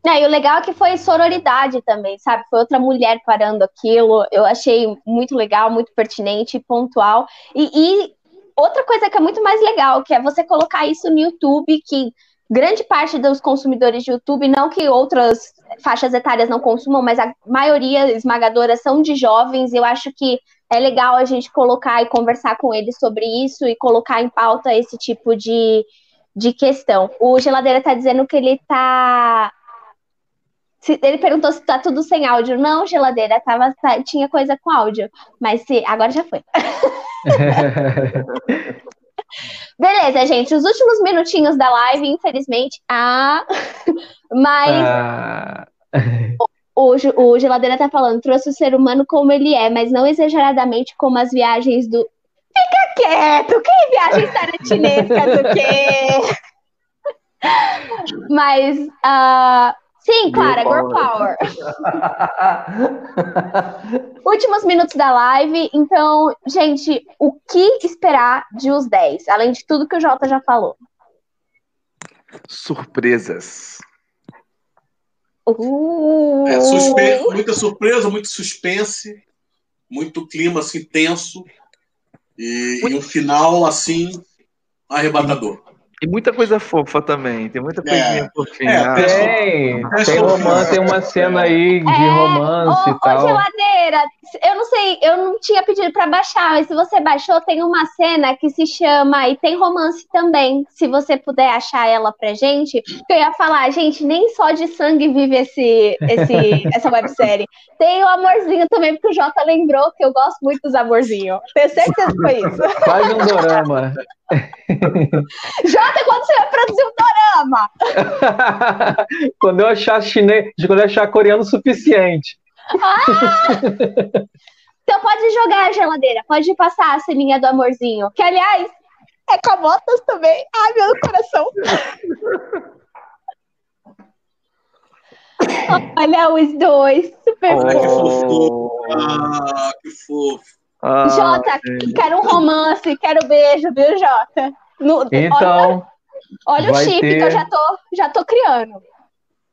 É, e o legal é que foi sororidade também, sabe? Foi outra mulher parando aquilo. Eu achei muito legal, muito pertinente, pontual. E, e outra coisa que é muito mais legal, que é você colocar isso no YouTube, que grande parte dos consumidores de YouTube, não que outras faixas etárias não consumam, mas a maioria esmagadora são de jovens. Eu acho que é legal a gente colocar e conversar com eles sobre isso e colocar em pauta esse tipo de, de questão. O Geladeira está dizendo que ele está se, ele perguntou se tá tudo sem áudio. Não, geladeira, tava, tá, tinha coisa com áudio. Mas se, agora já foi. Beleza, gente. Os últimos minutinhos da live, infelizmente. Ah, mas. Ah. O, o, o Geladeira tá falando, trouxe o ser humano como ele é, mas não exageradamente como as viagens do. Fica quieto! Que viagens tarantinescas o quê? mas uh, Sim, Clara, Girl Power. Últimos minutos da live. Então, gente, o que esperar de os 10? Além de tudo que o Jota já falou. Surpresas. Uh. É, suspe... Muita surpresa, muito suspense, muito clima assim tenso e, e um final assim arrebatador. E muita coisa fofa também, tem muita coisinha é, fofinha. É, tem, tem, romance, tem uma cena aí de é, romance ô, e tal. Ô, geladeira, eu não sei, eu não tinha pedido para baixar, mas se você baixou, tem uma cena que se chama, e tem romance também, se você puder achar ela pra gente, que eu ia falar, gente, nem só de sangue vive esse, esse, essa websérie. Tem o amorzinho também, porque o Jota lembrou que eu gosto muito dos amorzinhos. Tenho certeza que foi isso. Faz um dorama. Jota, quando você vai produzir um dorama? quando eu achar chinês, quando eu achar coreano o suficiente. Ah! Então pode jogar a geladeira, pode passar a ceninha do amorzinho. Que, aliás, É com a Motas também. Ai, meu coração. Olha os dois. Super oh. que fofo. Ah, que fofo. Ah, Jota, é. quero um romance, quero beijo, viu, Jota? No, então. Olha, olha o chip ter... que eu já tô, já tô criando.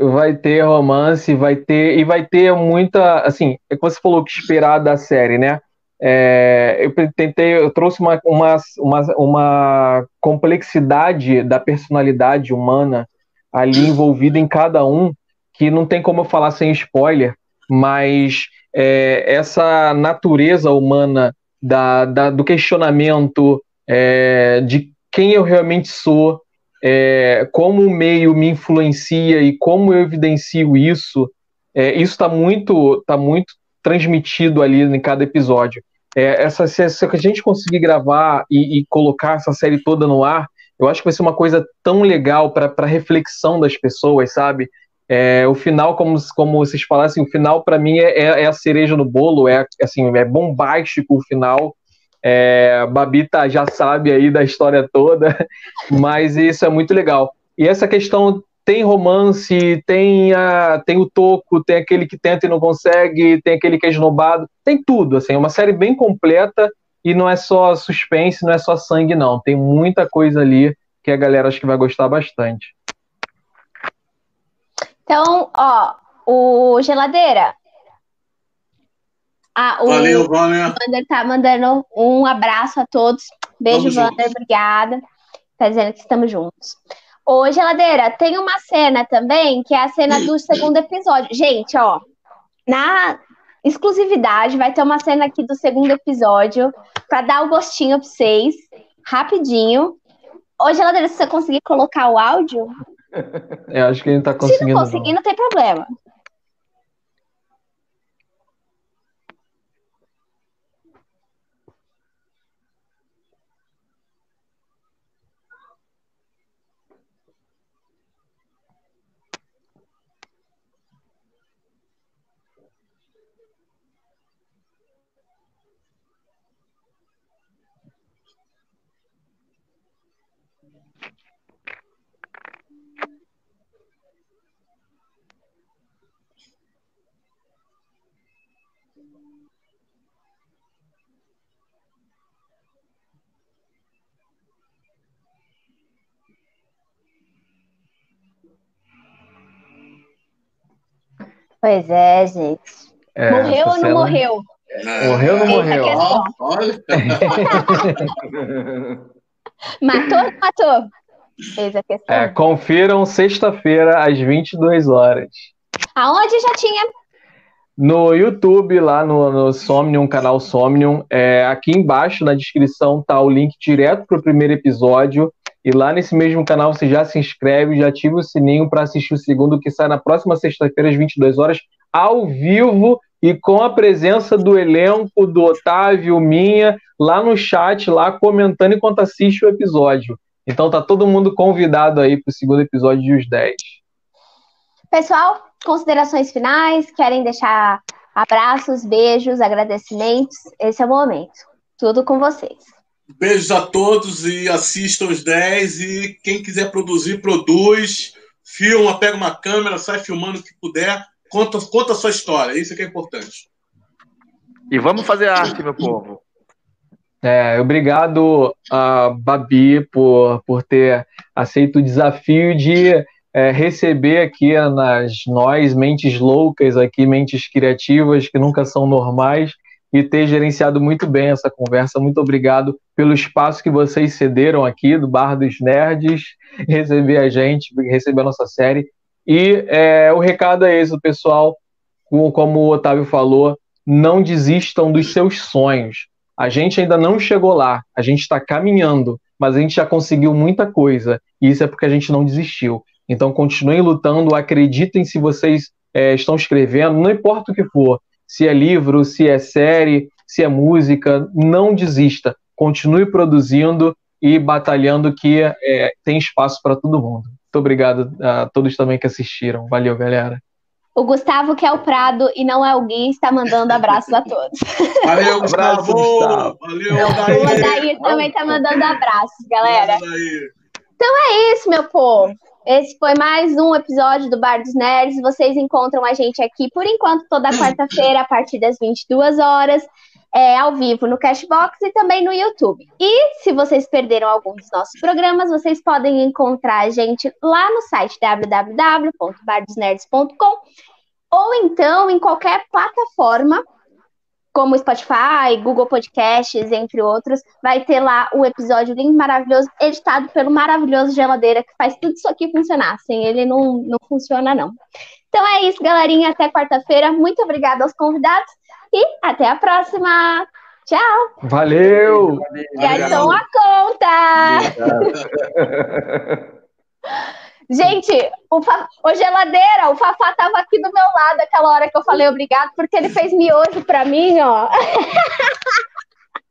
Vai ter romance, vai ter. E vai ter muita. Assim, é que você falou que esperar da série, né? É, eu tentei, eu trouxe uma, uma, uma, uma complexidade da personalidade humana ali envolvida em cada um, que não tem como eu falar sem spoiler, mas é, essa natureza humana da, da do questionamento é, de quem eu realmente sou, é, como o meio me influencia e como eu evidencio isso, é, isso está muito, tá muito transmitido ali em cada episódio. É, essa, se, se, a gente conseguir gravar e, e, colocar essa série toda no ar, eu acho que vai ser uma coisa tão legal para reflexão das pessoas, sabe? É, o final, como, como vocês falassem, o final para mim é, é, é, a cereja no bolo, é assim, é bombástico o final. É, Babita já sabe aí da história toda, mas isso é muito legal. E essa questão tem romance, tem, a, tem o toco, tem aquele que tenta e não consegue, tem aquele que é esnobado, tem tudo, assim, é uma série bem completa e não é só suspense, não é só sangue, não. Tem muita coisa ali que a galera acho que vai gostar bastante. Então, ó, o Geladeira. Ah, o Valeu, Wander. Wander tá mandando um abraço a todos. Beijo, Wander, obrigada. Tá dizendo que estamos juntos. Ô, Geladeira, tem uma cena também, que é a cena do segundo episódio. Gente, ó, na exclusividade, vai ter uma cena aqui do segundo episódio, para dar o gostinho pra vocês, rapidinho. Ô, Geladeira, se você conseguir colocar o áudio. Eu acho que ele tá conseguindo. Se não conseguir, não tem problema. Pois é, gente. É, morreu ou não morreu? Morreu ou não morreu? olha. matou ou não matou? Fez a questão. É, confiram sexta-feira às 22 horas. Aonde já tinha? No YouTube, lá no, no Somnium, canal Somnium. É, aqui embaixo na descrição tá o link direto para o primeiro episódio. E lá nesse mesmo canal você já se inscreve, já ativa o sininho para assistir o segundo, que sai na próxima sexta-feira, às 22 horas, ao vivo e com a presença do elenco, do Otávio, minha, lá no chat, lá comentando enquanto assiste o episódio. Então tá todo mundo convidado aí para o segundo episódio de Os 10. Pessoal, considerações finais? Querem deixar abraços, beijos, agradecimentos? Esse é o momento. Tudo com vocês. Beijos a todos e assistam os 10. E quem quiser produzir, produz. Filma, pega uma câmera, sai filmando o que puder. Conta, conta a sua história. Isso é que é importante. E vamos fazer arte, meu povo. É, obrigado a Babi por, por ter aceito o desafio de é, receber aqui nas nós, mentes loucas aqui, mentes criativas que nunca são normais, e ter gerenciado muito bem essa conversa. Muito obrigado pelo espaço que vocês cederam aqui do Bar dos Nerds, receber a gente, receber a nossa série. E é, o recado é esse, pessoal. Como o Otávio falou, não desistam dos seus sonhos. A gente ainda não chegou lá, a gente está caminhando, mas a gente já conseguiu muita coisa. E isso é porque a gente não desistiu. Então continuem lutando, acreditem se vocês é, estão escrevendo, não importa o que for se é livro, se é série, se é música, não desista. Continue produzindo e batalhando que é, tem espaço para todo mundo. Muito obrigado a todos também que assistiram. Valeu, galera. O Gustavo, que é o Prado e não é o Gui, está mandando abraços a todos. Valeu, Gustavo! Gustavo. Valeu! O Odair também está mandando abraços, galera. Então é isso, meu povo. Esse foi mais um episódio do Bar dos Nerds. Vocês encontram a gente aqui, por enquanto, toda quarta-feira, a partir das 22 horas é, ao vivo no Cashbox e também no YouTube. E se vocês perderam algum dos nossos programas, vocês podem encontrar a gente lá no site www.bardosnerds.com ou então em qualquer plataforma como Spotify, Google Podcasts, entre outros, vai ter lá o episódio lindo, maravilhoso, editado pelo maravilhoso Geladeira, que faz tudo isso aqui funcionar. Sem ele não, não funciona, não. Então é isso, galerinha. Até quarta-feira. Muito obrigada aos convidados e até a próxima. Tchau. Valeu. Garçom a conta. Gente, o, Fa... o geladeira, o Fafá tava aqui do meu lado aquela hora que eu falei obrigado, porque ele fez miojo pra mim, ó.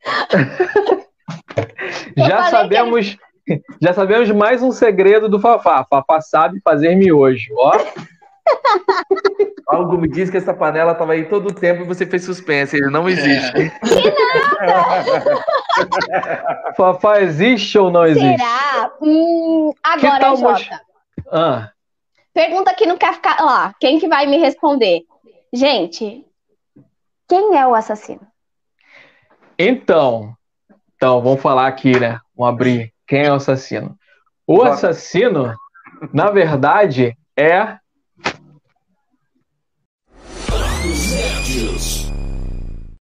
já sabemos, ele... já sabemos mais um segredo do Fafá. Fafá sabe fazer miojo, ó. Algo me diz que essa panela estava aí todo o tempo e você fez suspense, ele não existe. Que nada! Fafá existe ou não existe? Será? Hum, agora, Jota. Ah. Pergunta que não quer ficar lá. Quem que vai me responder? Gente, quem é o assassino? Então, então vamos falar aqui, né? Vamos abrir. Quem é o assassino? O assassino, na verdade, é